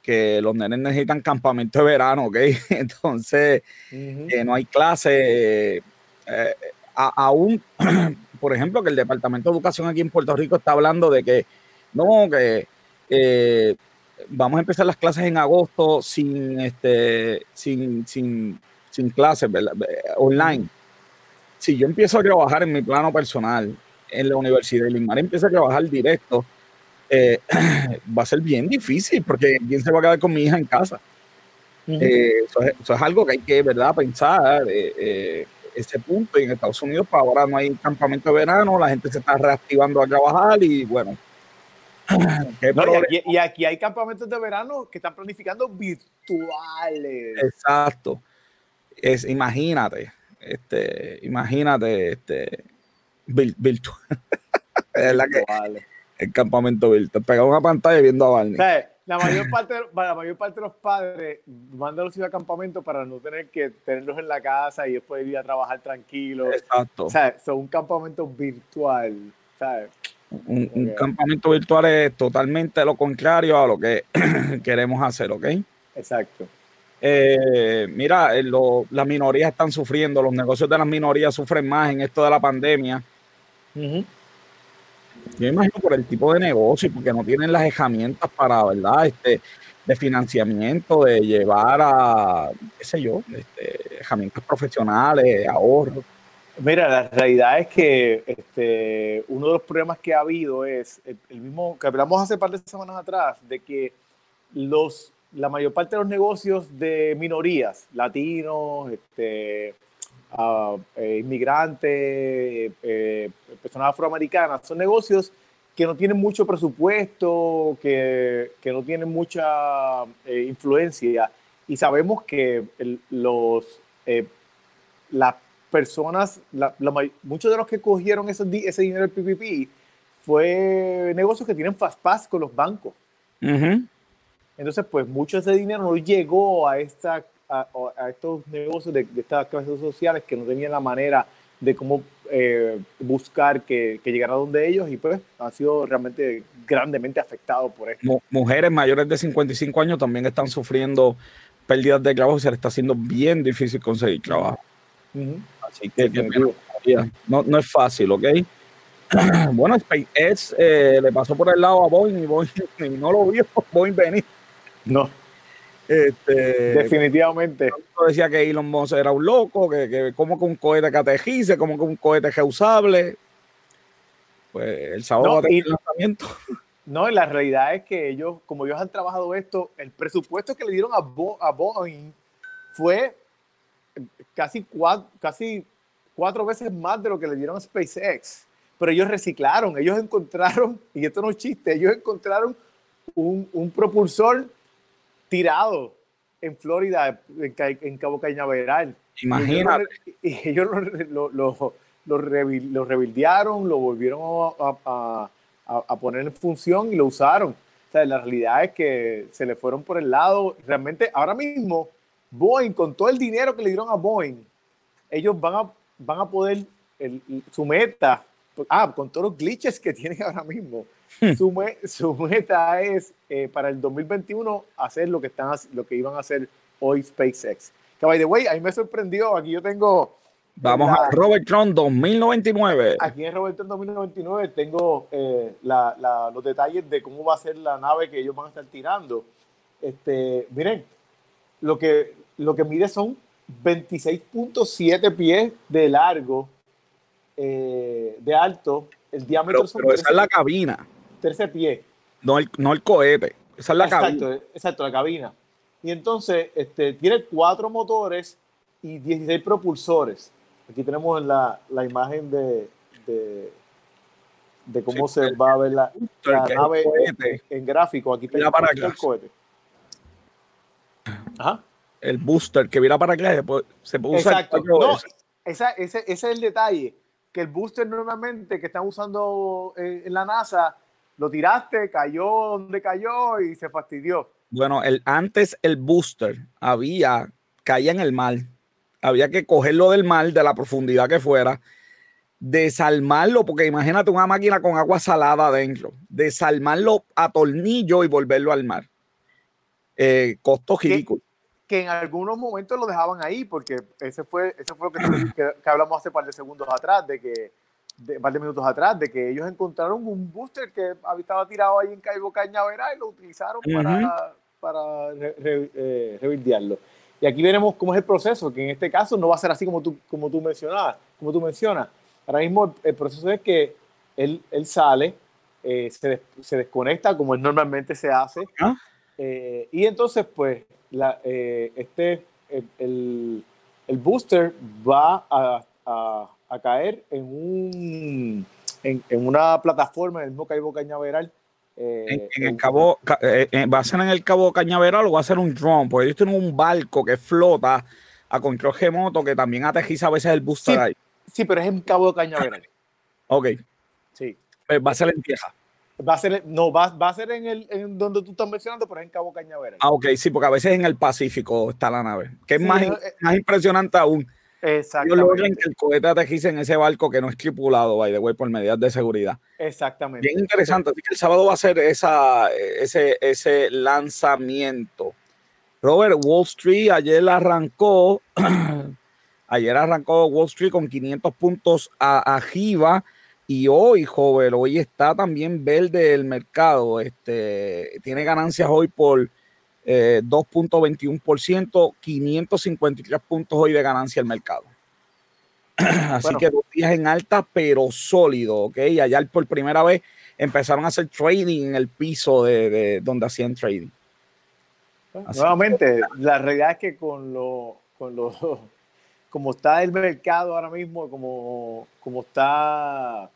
Que los nenes necesitan campamento de verano, ¿ok? Entonces, que no hay clase. Eh, aún, por ejemplo, que el Departamento de Educación aquí en Puerto Rico está hablando de que no, que vamos a empezar las clases en agosto sin, este, sin, sin, sin clases, Online. Si yo empiezo a trabajar en mi plano personal en la universidad y Limar empieza a trabajar directo, eh, va a ser bien difícil porque ¿quién se va a quedar con mi hija en casa? Eh, eso, es, algo que hay que, ¿verdad?, pensar. Eh, ese punto. Y en Estados Unidos, para ahora no hay campamento de verano, la gente se está reactivando a trabajar y bueno. y, aquí, hay campamentos de verano que están planificando virtuales. Exacto. Es, imagínate, este, imagínate, este, virtual. es la que, el campamento virtual. Pegar una pantalla viendo a Barney. la mayor parte, la mayor parte de los padres mandan a los hijos a campamento para no tener que tenerlos en la casa y después ir a trabajar tranquilo. Exacto. O sea, son un campamento virtual, ¿sabes? Un, campamento virtual es totalmente lo contrario a lo que queremos hacer, ¿ok? Exacto. Eh, mira, eh, las minorías están sufriendo, los negocios de las minorías sufren más en esto de la pandemia. Yo imagino por el tipo de negocio, porque no tienen las herramientas para, ¿verdad? Este, de financiamiento, de llevar a, qué sé yo, este, herramientas profesionales, ahorros. Mira, la realidad es que este, uno de los problemas que ha habido es el, mismo que hablamos hace par de semanas atrás, de que los, la mayor parte de los negocios de minorías, latinos, este, uh, inmigrantes, eh, personas afroamericanas, son negocios que no tienen mucho presupuesto, que, que no tienen mucha eh, influencia. Y sabemos que los, las personas, muchos de los que cogieron ese, ese dinero del PPP fue negocios que tienen fast pass con los bancos. Entonces, pues mucho de ese dinero no llegó a esta a, estos negocios de, estas clases sociales que no tenían la manera de cómo eh, buscar que, que, llegara donde ellos y pues han sido realmente grandemente afectados por esto. Mujeres mayores de 55 años también están sufriendo pérdidas de trabajo y se les está haciendo bien difícil conseguir trabajo. Así que, no, no, es fácil, ¿ok? bueno, SpaceX eh, le pasó por el lado a Boeing y Boeing no lo vio Boeing venir. No. Este, Definitivamente. Decía que Elon Musk era un loco, que, que como que un cohete catejice, como que un cohete reusable. Pues el sábado no, y, lanzamiento. No, y la realidad es que ellos, como ellos han trabajado esto, el presupuesto que le dieron a, a Boeing fue casi cuatro, casi cuatro veces más de lo que le dieron a SpaceX. Pero ellos reciclaron, ellos encontraron, y esto no es chiste, ellos encontraron un, un propulsor tirado en Florida, en, Cabo Cañaveral. Imagínate. Y ellos lo, lo, lo, rebildearon, lo volvieron a, a, poner en función y lo usaron. O sea, la realidad es que se le fueron por el lado. Realmente, ahora mismo, Boeing, con todo el dinero que le dieron a Boeing, ellos van a, van a poder, el, su meta, ah, con todos los glitches que tienen ahora mismo, Hmm. su, meta es eh, para el 2021 hacer lo que, están, lo que iban a hacer hoy SpaceX. Que, by the way, ahí me sorprendió. Aquí yo tengo. Vamos a Robert Tron 2099. Aquí en Robert Tron 2099 tengo eh, los detalles de cómo va a ser la nave que ellos van a estar tirando. Este, miren, lo que, lo que mide son 26.7 pies de largo, eh, de alto. El diámetro pero esa es la cabina tercer pie. No el, no el cohete, esa es la exacto, cabina. Exacto, la cabina. Y entonces este, tiene cuatro motores y 16 propulsores. Aquí tenemos la, la imagen de, de, de cómo se va a ver la, la nave en, gráfico. Aquí tenemos el cohete. Ajá. El booster que viera para acá se puede usar. Exacto. No, ese, ese, es el detalle. Que el booster normalmente que están usando en, en la NASA lo tiraste, cayó donde cayó y se fastidió. Bueno, el, antes el booster había, caía en el mar. Había que cogerlo del mar, de la profundidad que fuera, desarmarlo, porque imagínate una máquina con agua salada adentro, desarmarlo a tornillo y volverlo al mar. Eh, costo ridículo. Que, en algunos momentos lo dejaban ahí, porque ese fue, ese fue lo que, que, hablamos hace un par de segundos atrás, de que de, par de minutos atrás, de que ellos encontraron un booster que estaba tirado ahí en Caibo Cañaveral y lo utilizaron para, para re, Y aquí veremos cómo es el proceso, que en este caso no va a ser así como tú, como tú mencionabas, como tú mencionas. Ahora mismo el, proceso es que él, él sale, eh, se, se, desconecta como normalmente se hace, eh, y entonces pues la, eh, este, el, el, booster va a, a, a caer en, un, en, en, una plataforma en el mismo Cabo Cañaveral. Eh, en, el cabo, ¿Va a ser en el Cabo Cañaveral o va a ser un drone? Porque ellos tienen un barco que flota a control remoto que también aterriza a veces el booster sí, ahí. Sí, pero es en Cabo Cañaveral. ok. Sí. Pues va a ser en tierra. Va a ser, no, va, va a ser en el en donde tú estás mencionando, pero es en Cabo Cañaveral. Ah, ok, sí, porque a veces en el Pacífico está la nave, que es más, más impresionante aún. Exactamente. Logran que el cohete aterrice en ese barco que no es tripulado, by the way, por medidas de seguridad. Exactamente. Bien interesante. Así que el sábado va a ser esa, ese, ese lanzamiento. Robert, Wall Street ayer arrancó, ayer arrancó Wall Street con 500 puntos arriba y hoy, joven, hoy está también verde el mercado. Este, tiene ganancias hoy por 2.21%, eh, 553 puntos hoy de ganancia el mercado. Así bueno. que dos días en alta, pero sólido, ¿ok? Allá por primera vez empezaron a hacer trading en el piso de, de donde hacían trading. Nuevamente, que, la realidad es que con lo, con lo, como está el mercado ahora mismo, como, como está,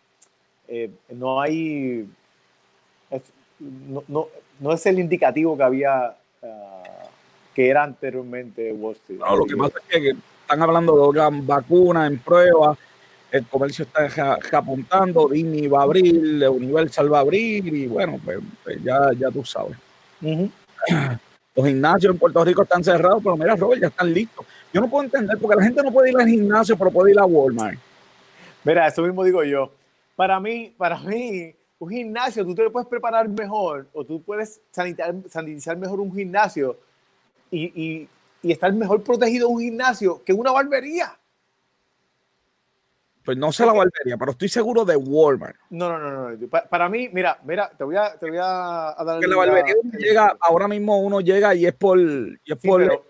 eh, no hay, es, no, no, no es el indicativo que había Uh, que era anteriormente Wall Street. No, lo que pasa es que están hablando de otra vacuna en prueba, el comercio está apuntando, Disney va a abrir, Universal va a abrir y bueno, pues, pues ya, ya tú sabes. Uh -huh. Los gimnasios en Puerto Rico están cerrados, pero mira, Robert, ya están listos. Yo no puedo entender porque la gente no puede ir al gimnasio, pero puede ir a Walmart. Mira, eso mismo digo yo. Para mí, para mí, un gimnasio, tú te puedes preparar mejor o tú puedes sanitar, sanitizar mejor un gimnasio y, y, y, estar mejor protegido en un gimnasio que una barbería. Pues no sé la barbería, pero estoy seguro de Walmart. No, no, no, no. Para, para mí, mira, mira, te voy a, te voy a, dar. Que la barbería el, llega, el, ahora mismo uno llega y es por. Y es sí, por pero,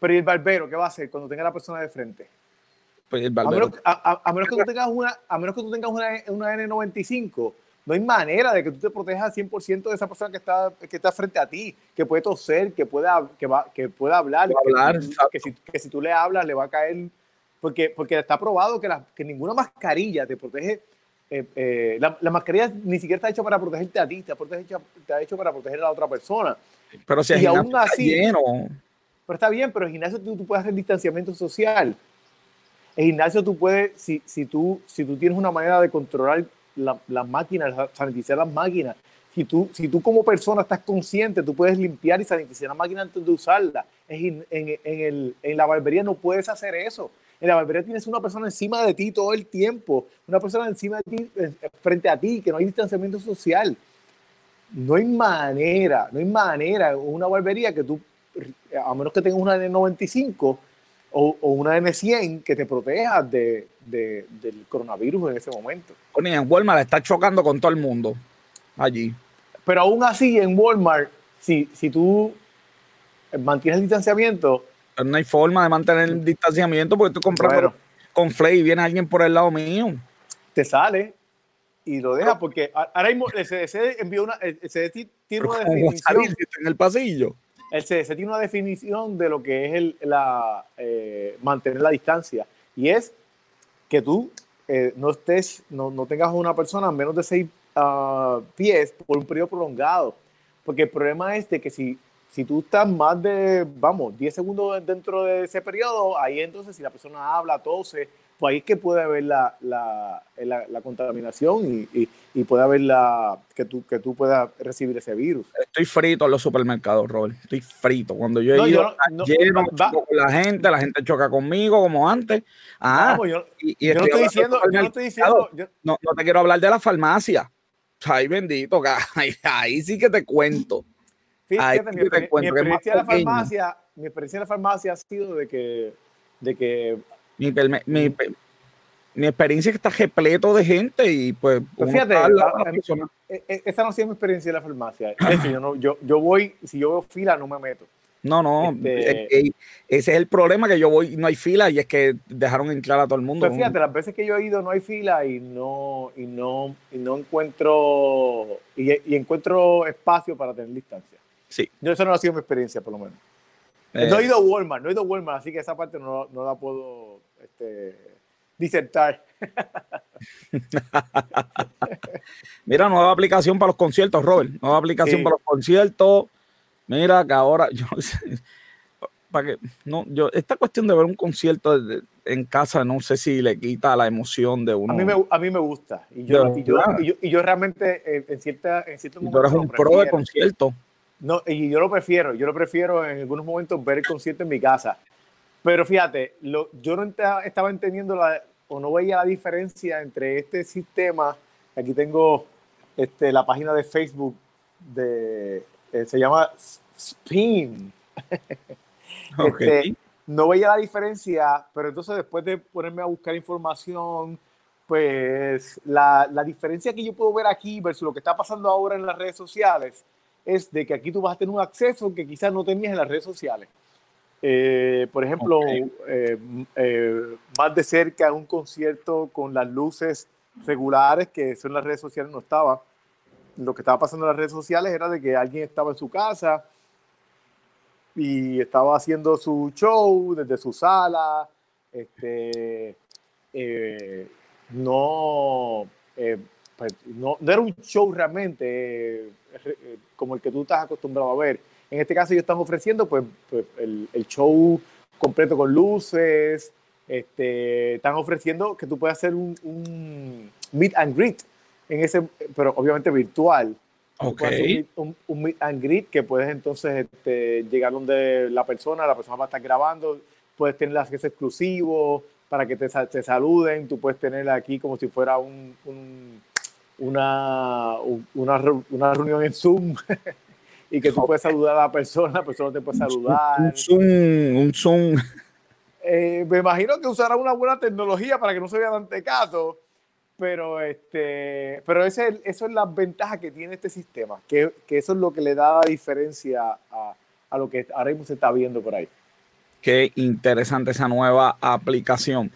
pero, ¿y el barbero qué va a hacer cuando tenga la persona de frente? Pues el. A menos, a, a, a menos que tú tengas una, a menos que tú tengas una, una N95 no hay manera de que tú te protejas al 100% de esa persona que está, que está frente a ti, que puede toser, que pueda, que va, que pueda hablar, que, hablar que, si, que, si, tú le hablas le va a caer, porque, porque está probado que, la, que ninguna mascarilla te protege, eh, eh, la, la, mascarilla ni siquiera está hecha para protegerte a ti, está, hecha, está hecho para proteger a la otra persona. Pero si y aún así, está lleno. Pero está bien, pero en gimnasio tú, tú puedes hacer distanciamiento social. En gimnasio tú puedes, si, si, tú, si tú tienes una manera de controlar las la máquinas, sanitizar las máquinas. Si tú, si tú como persona estás consciente, tú puedes limpiar y sanitizar la máquina antes de usarla. En, en, en, el, en la barbería no puedes hacer eso. En la barbería tienes una persona encima de ti todo el tiempo, una persona encima de ti, frente a ti, que no hay distanciamiento social. No hay manera, no hay manera, una barbería que tú, a menos que tengas una de 95 o, o una N100 que te proteja de, de, del coronavirus en ese momento. Oye, en Walmart está chocando con todo el mundo allí. Pero aún así, en Walmart, si, si tú mantienes el distanciamiento. No hay forma de mantener el distanciamiento porque tú compras bueno, con Flay y viene alguien por el lado mío. Te sale y lo deja porque ahora mismo el CDC envió una. El CDC tiene una definición. en el pasillo? El CDC tiene una definición de lo que es la, eh, mantener la distancia y es que tú eh, no estés, no, no, tengas una persona a menos de seis uh, pies por un periodo prolongado. Porque el problema es de que si, si tú estás más de, vamos, 10 segundos dentro de ese periodo, ahí entonces si la persona habla, tose, pues ahí es que puede haber la, la, la, la contaminación y, y, y, puede haber la, que, tú, que tú puedas recibir ese virus. Estoy frito en los supermercados, Robert. Estoy frito. Cuando yo he no, ido yo no, no, con la gente, la gente choca conmigo como antes. Ah, no, yo, y, yo, no estoy diciendo, yo no estoy diciendo, yo, no, te quiero hablar de la farmacia. Ay, bendito, ahí, ahí sí que te cuento. Fíjate, mi, te cuento, mi, experiencia de la farmacia, mi experiencia en la farmacia ha sido de que, de que mi, mi, mi experiencia es que está repleto de gente y pues... pues fíjate, e, e, esa no ha sido mi experiencia en la farmacia. yo, no, yo, yo voy, si yo veo fila, no me meto. No, no, este ese es el problema que yo voy, no hay fila y es que dejaron entrar a todo el mundo. Pues fíjate, las veces que yo he ido no hay fila y no, y no, y no encuentro, y, encuentro espacio para tener distancia. Sí. Yo eso no ha sido mi experiencia, por lo menos. Eh. No he ido a Walmart, no he ido a Walmart, así que esa parte no, no la puedo este, disertar. Mira, nueva aplicación para los conciertos, Robert. Nueva aplicación para los conciertos. Mira que ahora, yo para que, no, yo, esta cuestión de ver un concierto en casa, no sé si le quita la emoción de uno. A mí me, a mí me gusta. Y yo, y yo, y yo, realmente, eh, en, cierta, en ciertos momentos. Tú eres un pro de concierto. No, y yo lo prefiero. Yo lo prefiero en algunos momentos ver el concierto en mi casa. Pero fíjate, lo, yo no estaba entendiendo la, o no veía la diferencia entre este sistema. Aquí tengo este, la página de Facebook de eh, se llama Spin. Este, no veía la diferencia, pero entonces después de ponerme a buscar información, pues la, la, diferencia que yo puedo ver aquí versus lo que está pasando ahora en las redes sociales es de que aquí tú vas a tener un acceso que quizás no tenías en las redes sociales. Eh, por ejemplo, eh, más de cerca un concierto con las luces regulares que son las redes sociales no estaba lo que estaba pasando en las redes sociales era de que alguien estaba en su casa y estaba haciendo su show desde su sala. Este, eh, no, eh, pues, no, no, era un show realmente eh, como el que tú estás acostumbrado a ver. En este caso ellos están ofreciendo pues, pues el, el, show completo con luces, este, están ofreciendo que tú puedas hacer un, un meet and greet en ese, pero obviamente virtual. Okay. Un, un, meet and greet que puedes entonces este, llegar donde la persona, la persona va a estar grabando, puedes tener acceso exclusivo para que te, te saluden, tú puedes tener aquí como si fuera un, una, una, una, reunión en Zoom y que tú puedes saludar a la persona, la persona te puede saludar. Un Zoom, un Zoom. Eh, me imagino que usará una buena tecnología para que no se vea tan tecato pero, este, pero ese, eso es la ventaja que tiene este sistema, que, que eso es lo que le da la diferencia a, a, lo que ahora mismo se está viendo por ahí. Qué interesante esa nueva aplicación.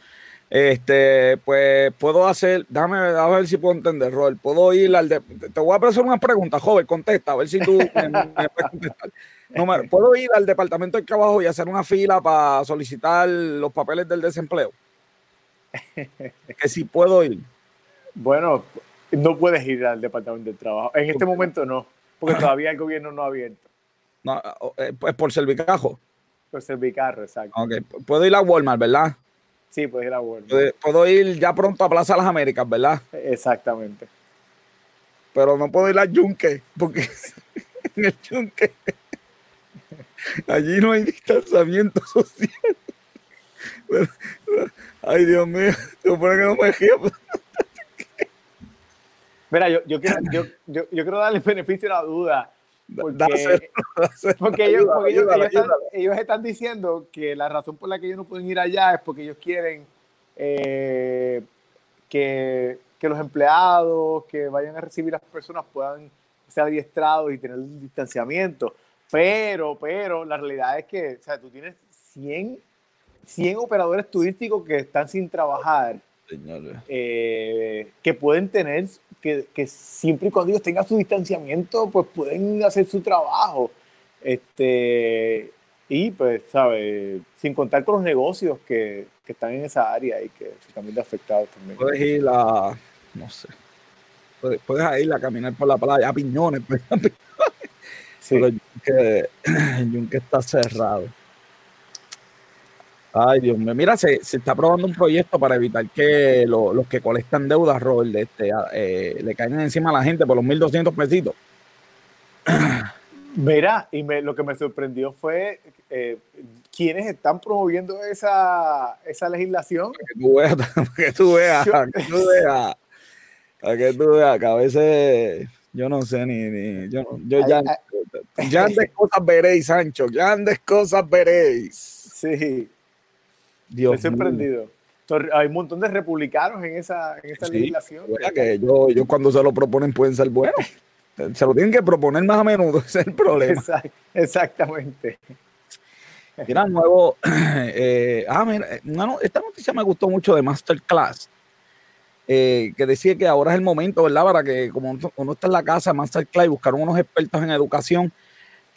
Este, pues puedo hacer, déjame a ver si puedo entender, Rol. Puedo ir al de, te voy a hacer una pregunta, joven, contesta, a ver si tú me, puedes contestar. No, ¿Puedo ir al departamento de trabajo y hacer una fila para solicitar los papeles del desempleo? que si puedo ir. Bueno, no puedes ir al Departamento del Trabajo. En este momento no, porque todavía el gobierno no ha abierto. No, eh, pues por Servicarro. Por Servicarro, exacto. Ok, puedo ir a Walmart, ¿verdad? Sí, puedes ir a Walmart. Puedo ir ya pronto a Plaza Las Américas, ¿verdad? Exactamente. Pero no puedo ir a Yunque, porque en el Yunque allí no hay distanciamiento social. ay, Dios mío, se supone que no me quiero. Mira, yo, yo, quiero, yo, yo, yo, quiero darle beneficio de la duda. Porque, porque, ellos, porque ellos, están, ellos, están, diciendo que la razón por la que ellos no pueden ir allá es porque ellos quieren eh, que, que, los empleados que vayan a recibir a las personas puedan ser adiestrados y tener un distanciamiento. Pero, pero la realidad es que o sea, tú tienes 100, 100 operadores turísticos que están sin trabajar. Eh, que pueden tener que, siempre y cuando ellos tengan su distanciamiento, pues pueden hacer su trabajo. Este, y pues, ¿sabes? Sin contar con los negocios que, que están en esa área y que también afectados también. Puedes ir a, no sé, puedes, puedes ir a caminar por la playa a Piñones, pues, sí. pero que, que está cerrado. Ay, Dios mío. Mira, se, está probando un proyecto para evitar que los que colectan deudas, Robert, este, eh, le caigan encima a la gente por los 1.200 pesitos. Mira, y lo que me sorprendió fue eh, quiénes están promoviendo esa, esa legislación. Para que tú veas, para que tú veas, para que tú veas, para que tú veas, que a veces yo no sé ni, ni yo, yo ya, grandes cosas veréis, Sancho, grandes cosas veréis. Sí. Dios Estoy sorprendido. hay un montón de republicanos en esa, en esta legislación. Que yo, yo cuando se lo proponen pueden ser buenos. se lo tienen que proponer más a menudo, ese es el problema. exactamente. Mira, nuevo. Eh, ah, mira, esta noticia me gustó mucho de Masterclass. Eh, que decía que ahora es el momento, ¿verdad? Para que como uno está en la casa, Masterclass, buscaron unos expertos en educación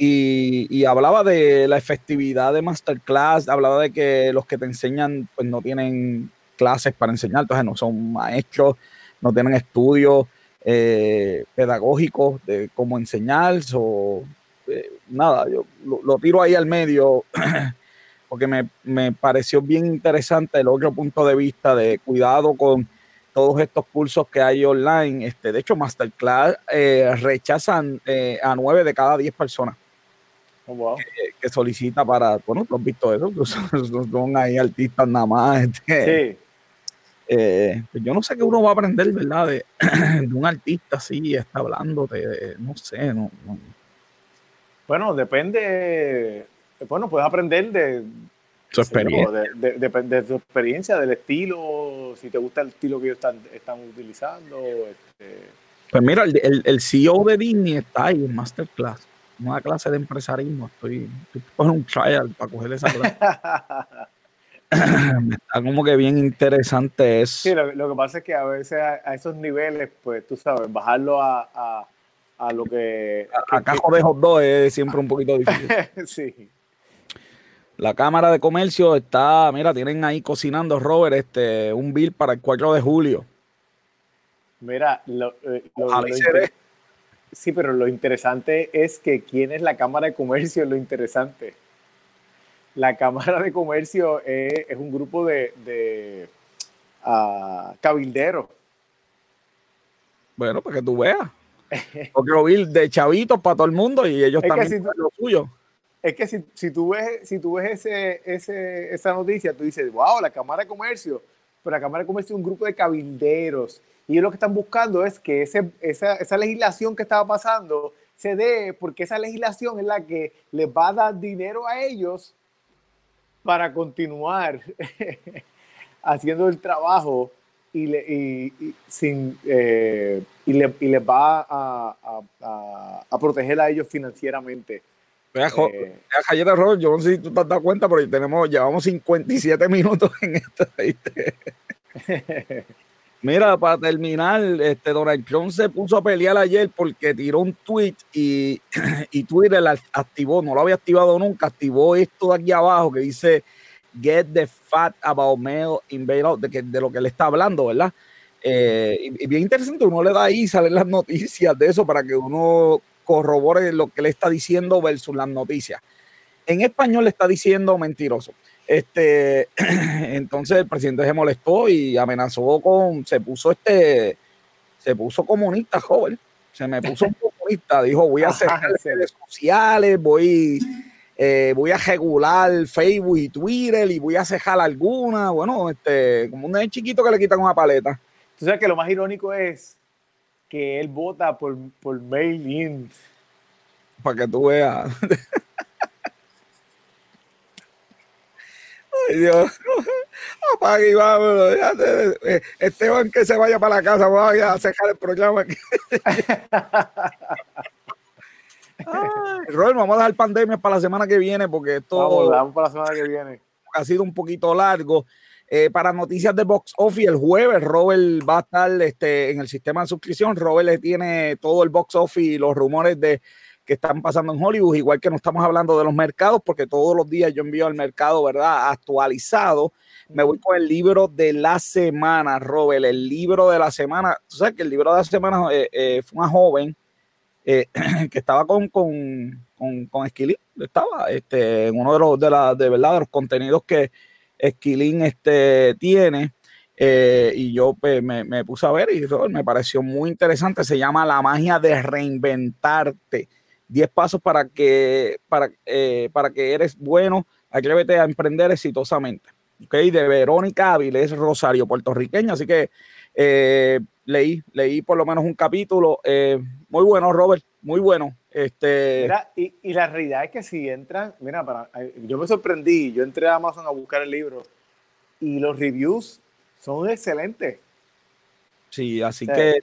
y, hablaba de la efectividad de Masterclass, hablaba de que los que te enseñan pues no tienen clases para enseñar, entonces no son maestros, no tienen estudios eh, pedagógicos de cómo enseñar, o eh, nada, yo lo, tiro ahí al medio porque me, me pareció bien interesante el otro punto de vista de cuidado con todos estos cursos que hay online. Este, de hecho, Masterclass eh, rechazan eh, a nueve de cada diez personas oh, que, solicita para, bueno, tú has visto eso, son, ahí artistas nada más. Este, sí. Eh, pues yo no sé qué uno va a aprender, ¿verdad? De, un artista así, está hablando de, no sé, no, Bueno, depende, bueno, puedes aprender de, su experiencia. De, tu experiencia, del estilo, si te gusta el estilo que ellos están, están utilizando. Este. Pues mira, el, el, CEO de Disney está ahí en Masterclass, una clase de empresarismo. Estoy, estoy un trial para coger esa clase. está como que bien interesante eso. Sí, lo, que pasa es que a veces a, esos niveles, pues tú sabes, bajarlo a, a, a lo que. A, cajo de hot dog es siempre un poquito difícil. sí. La Cámara de Comercio está, mira, tienen ahí cocinando, Robert, este, un bill para el 4 de julio. Mira, lo, eh, sí, pero lo interesante es que quién es la Cámara de Comercio es lo interesante. La Cámara de Comercio es, un grupo de, de uh, cabilderos. Bueno, para que tú veas. Porque bill de chavitos para todo el mundo y ellos también si lo suyo es que si, si, tú ves, si tú ves ese, ese, esa noticia, tú dices, wow, la Cámara de Comercio, pero la Cámara de Comercio es un grupo de cabilderos y ellos lo que están buscando es que esa, legislación que estaba pasando se dé porque esa legislación es la que les va a dar dinero a ellos para continuar haciendo el trabajo y, le, y, sin, eh, y, le, y les va a, proteger a ellos financieramente. Vea, eh, yo no sé si tú te has dado cuenta, pero tenemos, llevamos 57 minutos en esto. Mira, para terminar, este Donald Trump se puso a pelear ayer porque tiró un tweet y, y Twitter la activó, no lo había activado nunca, activó esto de aquí abajo que dice Get the fat about mail invader, de, de lo que le está hablando, ¿verdad? Eh, y, bien interesante, uno le da ahí, salen las noticias de eso para que uno corrobore lo que le está diciendo versus las noticias. En español le está diciendo mentiroso. Este, entonces el presidente se molestó y amenazó con, se puso este, se puso comunista, joven. Se me puso un comunista, dijo, voy a hacer redes sociales, voy, eh, voy a regular Facebook y Twitter y voy a cejar alguna. Bueno, este, como un chiquito que le quitan una paleta. Tú sabes que lo más irónico es que él vota por, por mail-in. Para que tú veas. Ay, Dios. Apaga y vámonos. Eh, Esteban, que se vaya para la casa. Voy a cejar el programa. Robert, vamos a dejar pandemia para la semana que viene porque esto. Vamos, para la semana que viene. Ha sido un poquito largo. Eh, para noticias de Box Office, el jueves Robert va a estar este, en el sistema de suscripción. Robert le tiene todo el Box Office y los rumores de que están pasando en Hollywood, igual que no estamos hablando de los mercados, porque todos los días yo envío al mercado, ¿verdad? Actualizado. Me voy con el libro de la semana, Robert, el libro de la semana. Tú sabes que el libro de la semana eh, eh, fue una joven que estaba con, con, con, con estaba este, en uno de los, de, la, de, verdad, de los contenidos que, Esquilín este, tiene. Eh, y yo pues, me, puse a ver y me pareció muy interesante. Se llama La magia de reinventarte. 10 pasos para que, para, eh, para que eres bueno. Atrévete a emprender exitosamente. Okay, de Verónica Áviles Rosario, puertorriqueña. Así que eh, leí, leí por lo menos un capítulo. muy bueno, Robert, muy bueno. Este... y, la realidad es que si entran, mira, para, yo me sorprendí, yo entré a Amazon a buscar el libro y los reviews son excelentes. Sí, así que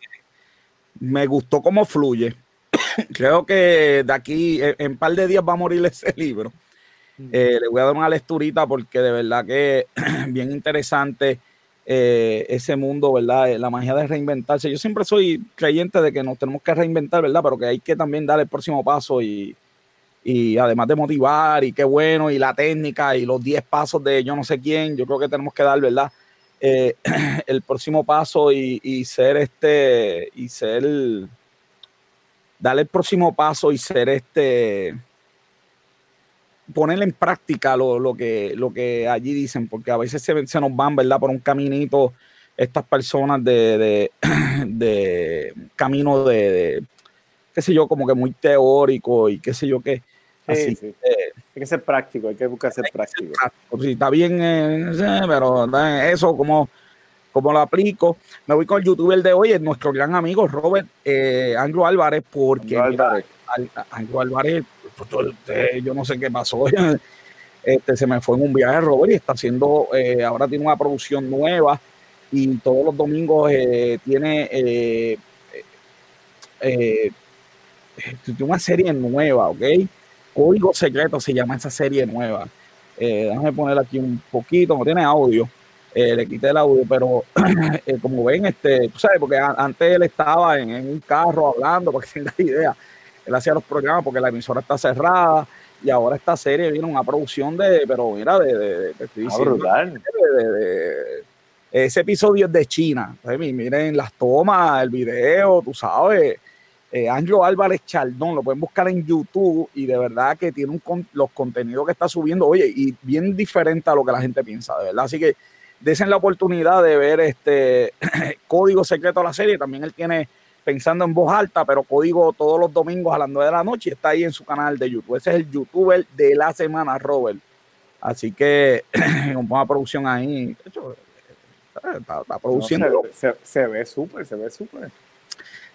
me gustó cómo fluye. Creo que de aquí en, un par de días va a morir ese libro. Eh, le voy a dar una lecturita porque de verdad que bien interesante eh, ese mundo, ¿verdad? Eh, la magia de reinventarse. Yo siempre soy creyente de que nos tenemos que reinventar, ¿verdad? Pero que hay que también dar el próximo paso y, y además de motivar y qué bueno y la técnica y los 10 pasos de yo no sé quién, yo creo que tenemos que dar, ¿verdad? el próximo paso y, y, ser este y ser darle el próximo paso y ser este poner en práctica lo, que, lo que allí dicen, porque a veces se, se nos van, ¿verdad? Por un caminito estas personas de, de, camino de, qué sé yo, como que muy teórico y qué sé yo qué. Así, hay que ser práctico, hay que buscar ser práctico. Sí, está bien, eh, pero eso como, como lo aplico. Me voy con el youtuber de hoy, es nuestro gran amigo Robert eh, Anglo Álvarez, porque Álvarez. Álvarez yo no sé qué pasó. Este, se me fue en un viaje Robert y está haciendo, eh, ahora tiene una producción nueva y todos los domingos eh, tiene eh, una serie nueva, ¿ok? Código Secreto se llama esa serie nueva. déjame poner aquí un poquito, no tiene audio. le quité el audio, pero como ven, este, tú sabes, porque antes él estaba en un carro hablando, para que tenga idea él hacía los programas porque la emisora está cerrada y ahora esta serie viene una producción de, pero mira, de, de, de, ese episodio es de China. miren las tomas, el video, tú sabes. Eh, Angelo Álvarez Chaldón, lo pueden buscar en YouTube y de verdad que tiene un, los contenidos que está subiendo, oye, y bien diferente a lo que la gente piensa, de verdad. Así que desen la oportunidad de ver este código secreto de la serie. También él tiene pensando en voz alta, pero código todos los domingos a las 9 de la noche y está ahí en su canal de YouTube. Ese es el youtuber de la semana, Robert. Así que con buena producción ahí. está, produciendo. se, ve súper, se ve súper.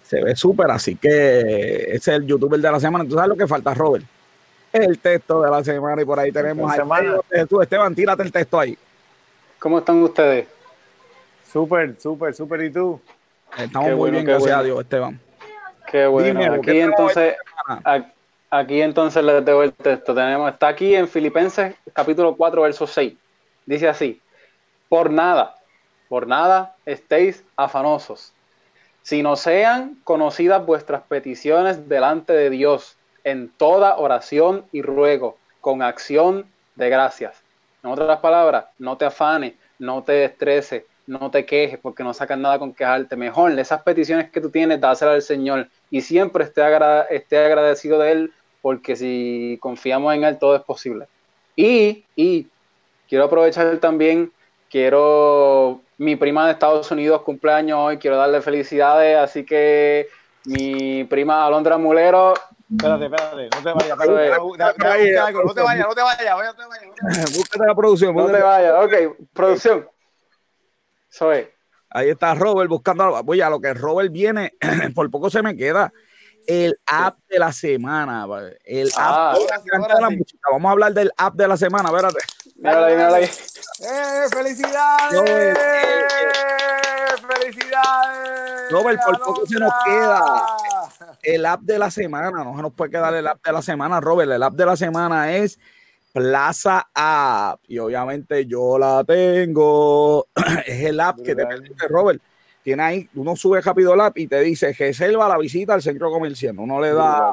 Se ve súper, así que ese es el youtuber de la semana. ¿Tú sabes lo que falta, Robert? El texto de la semana y por ahí tenemos a Esteban, tírate el texto ahí. ¿Cómo están ustedes? Súper, súper, súper. ¿Y tú? Estamos muy bien, gracias a Dios, Esteban. Qué bueno. aquí entonces, aquí entonces les debo el texto. Tenemos, está aquí en Filipenses capítulo 4, verso 6. Dice así: Por nada, por nada estéis afanosos, sino sean conocidas vuestras peticiones delante de Dios en toda oración y ruego, con acción de gracias. En otras palabras, no te afanes, no te estreses, no te quejes porque no sacas nada con quejarte. Mejor, esas peticiones que tú tienes, dáselas al Señor y siempre esté, esté agradecido de Él porque si confiamos en Él, todo es posible. Y, y quiero aprovechar también, quiero, mi prima de Estados Unidos cumpleaños hoy, quiero darle felicidades, así que mi prima Alondra Mulero. Espérate, espérate, no te vayas, no te vayas, no te vayas, no te vayas. Búscate la producción. No te vayas, ok, producción. Ahí está Robert buscando. Voy a lo que Robert viene, por poco se me queda. El app de la semana. El ah, app de la, música. Vamos a hablar del app de la semana. Espérate. Mírala ahí, mírala ahí. ¡Eh, felicidades! ¡Felicidades! Robert, por poco se nos queda el app de la semana. No se nos puede quedar el app de la semana, Robert. El app de la semana es Plaza App. Y obviamente yo la tengo. es el app que te permite, Robert. Tiene ahí, uno sube rápido el app y te dice reserva la visita al centro comercial. Uno le da,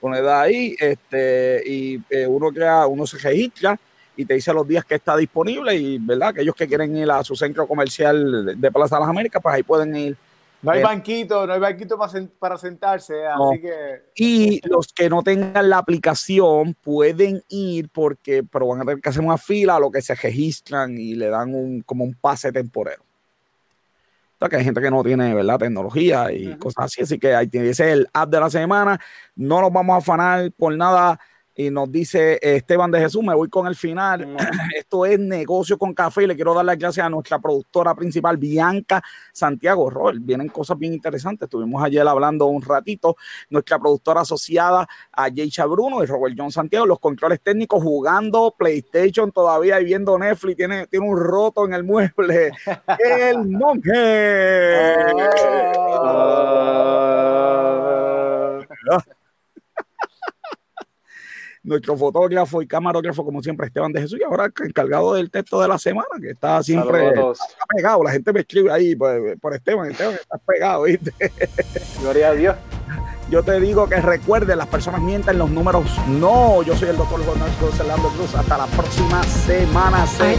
uno le da ahí, este, y eh, uno crea, uno se registra y te dice los días que está disponible. Y verdad, aquellos que quieren ir a su centro comercial de Plaza de las Américas, pues ahí pueden ir no hay banquito, no hay banquito para, sentarse, así que... Y los que no tengan la aplicación pueden ir porque, pero van a tener que hacer una fila a lo que se registran y le dan un, como un pase temporero. O que hay gente que no tiene, ¿verdad? Tecnología y cosas así, así que ahí tiene, ese es el app de la semana. No nos vamos a afanar por nada Y nos dice Esteban de Jesús, me voy con el final. Esto es negocio con café y le quiero dar las gracias a nuestra productora principal, Bianca Santiago Roel. Vienen cosas bien interesantes. Estuvimos ayer hablando un ratito. Nuestra productora asociada a Jaycha Bruno y Robert John Santiago, los controles técnicos jugando PlayStation todavía y viendo Netflix. Tiene, tiene un roto en el mueble. el monje. Nuestro fotógrafo y camarógrafo, como siempre, Esteban de Jesús, y ahora encargado del texto de la semana, que está siempre pegado. La gente me escribe ahí por, por Esteban, Esteban, estás pegado, ¿viste? Gloria a Dios. Yo te digo que recuerde, las personas mienten, los números no. Yo soy el doctor Gonzalo Cruz. Hasta la próxima semana. Se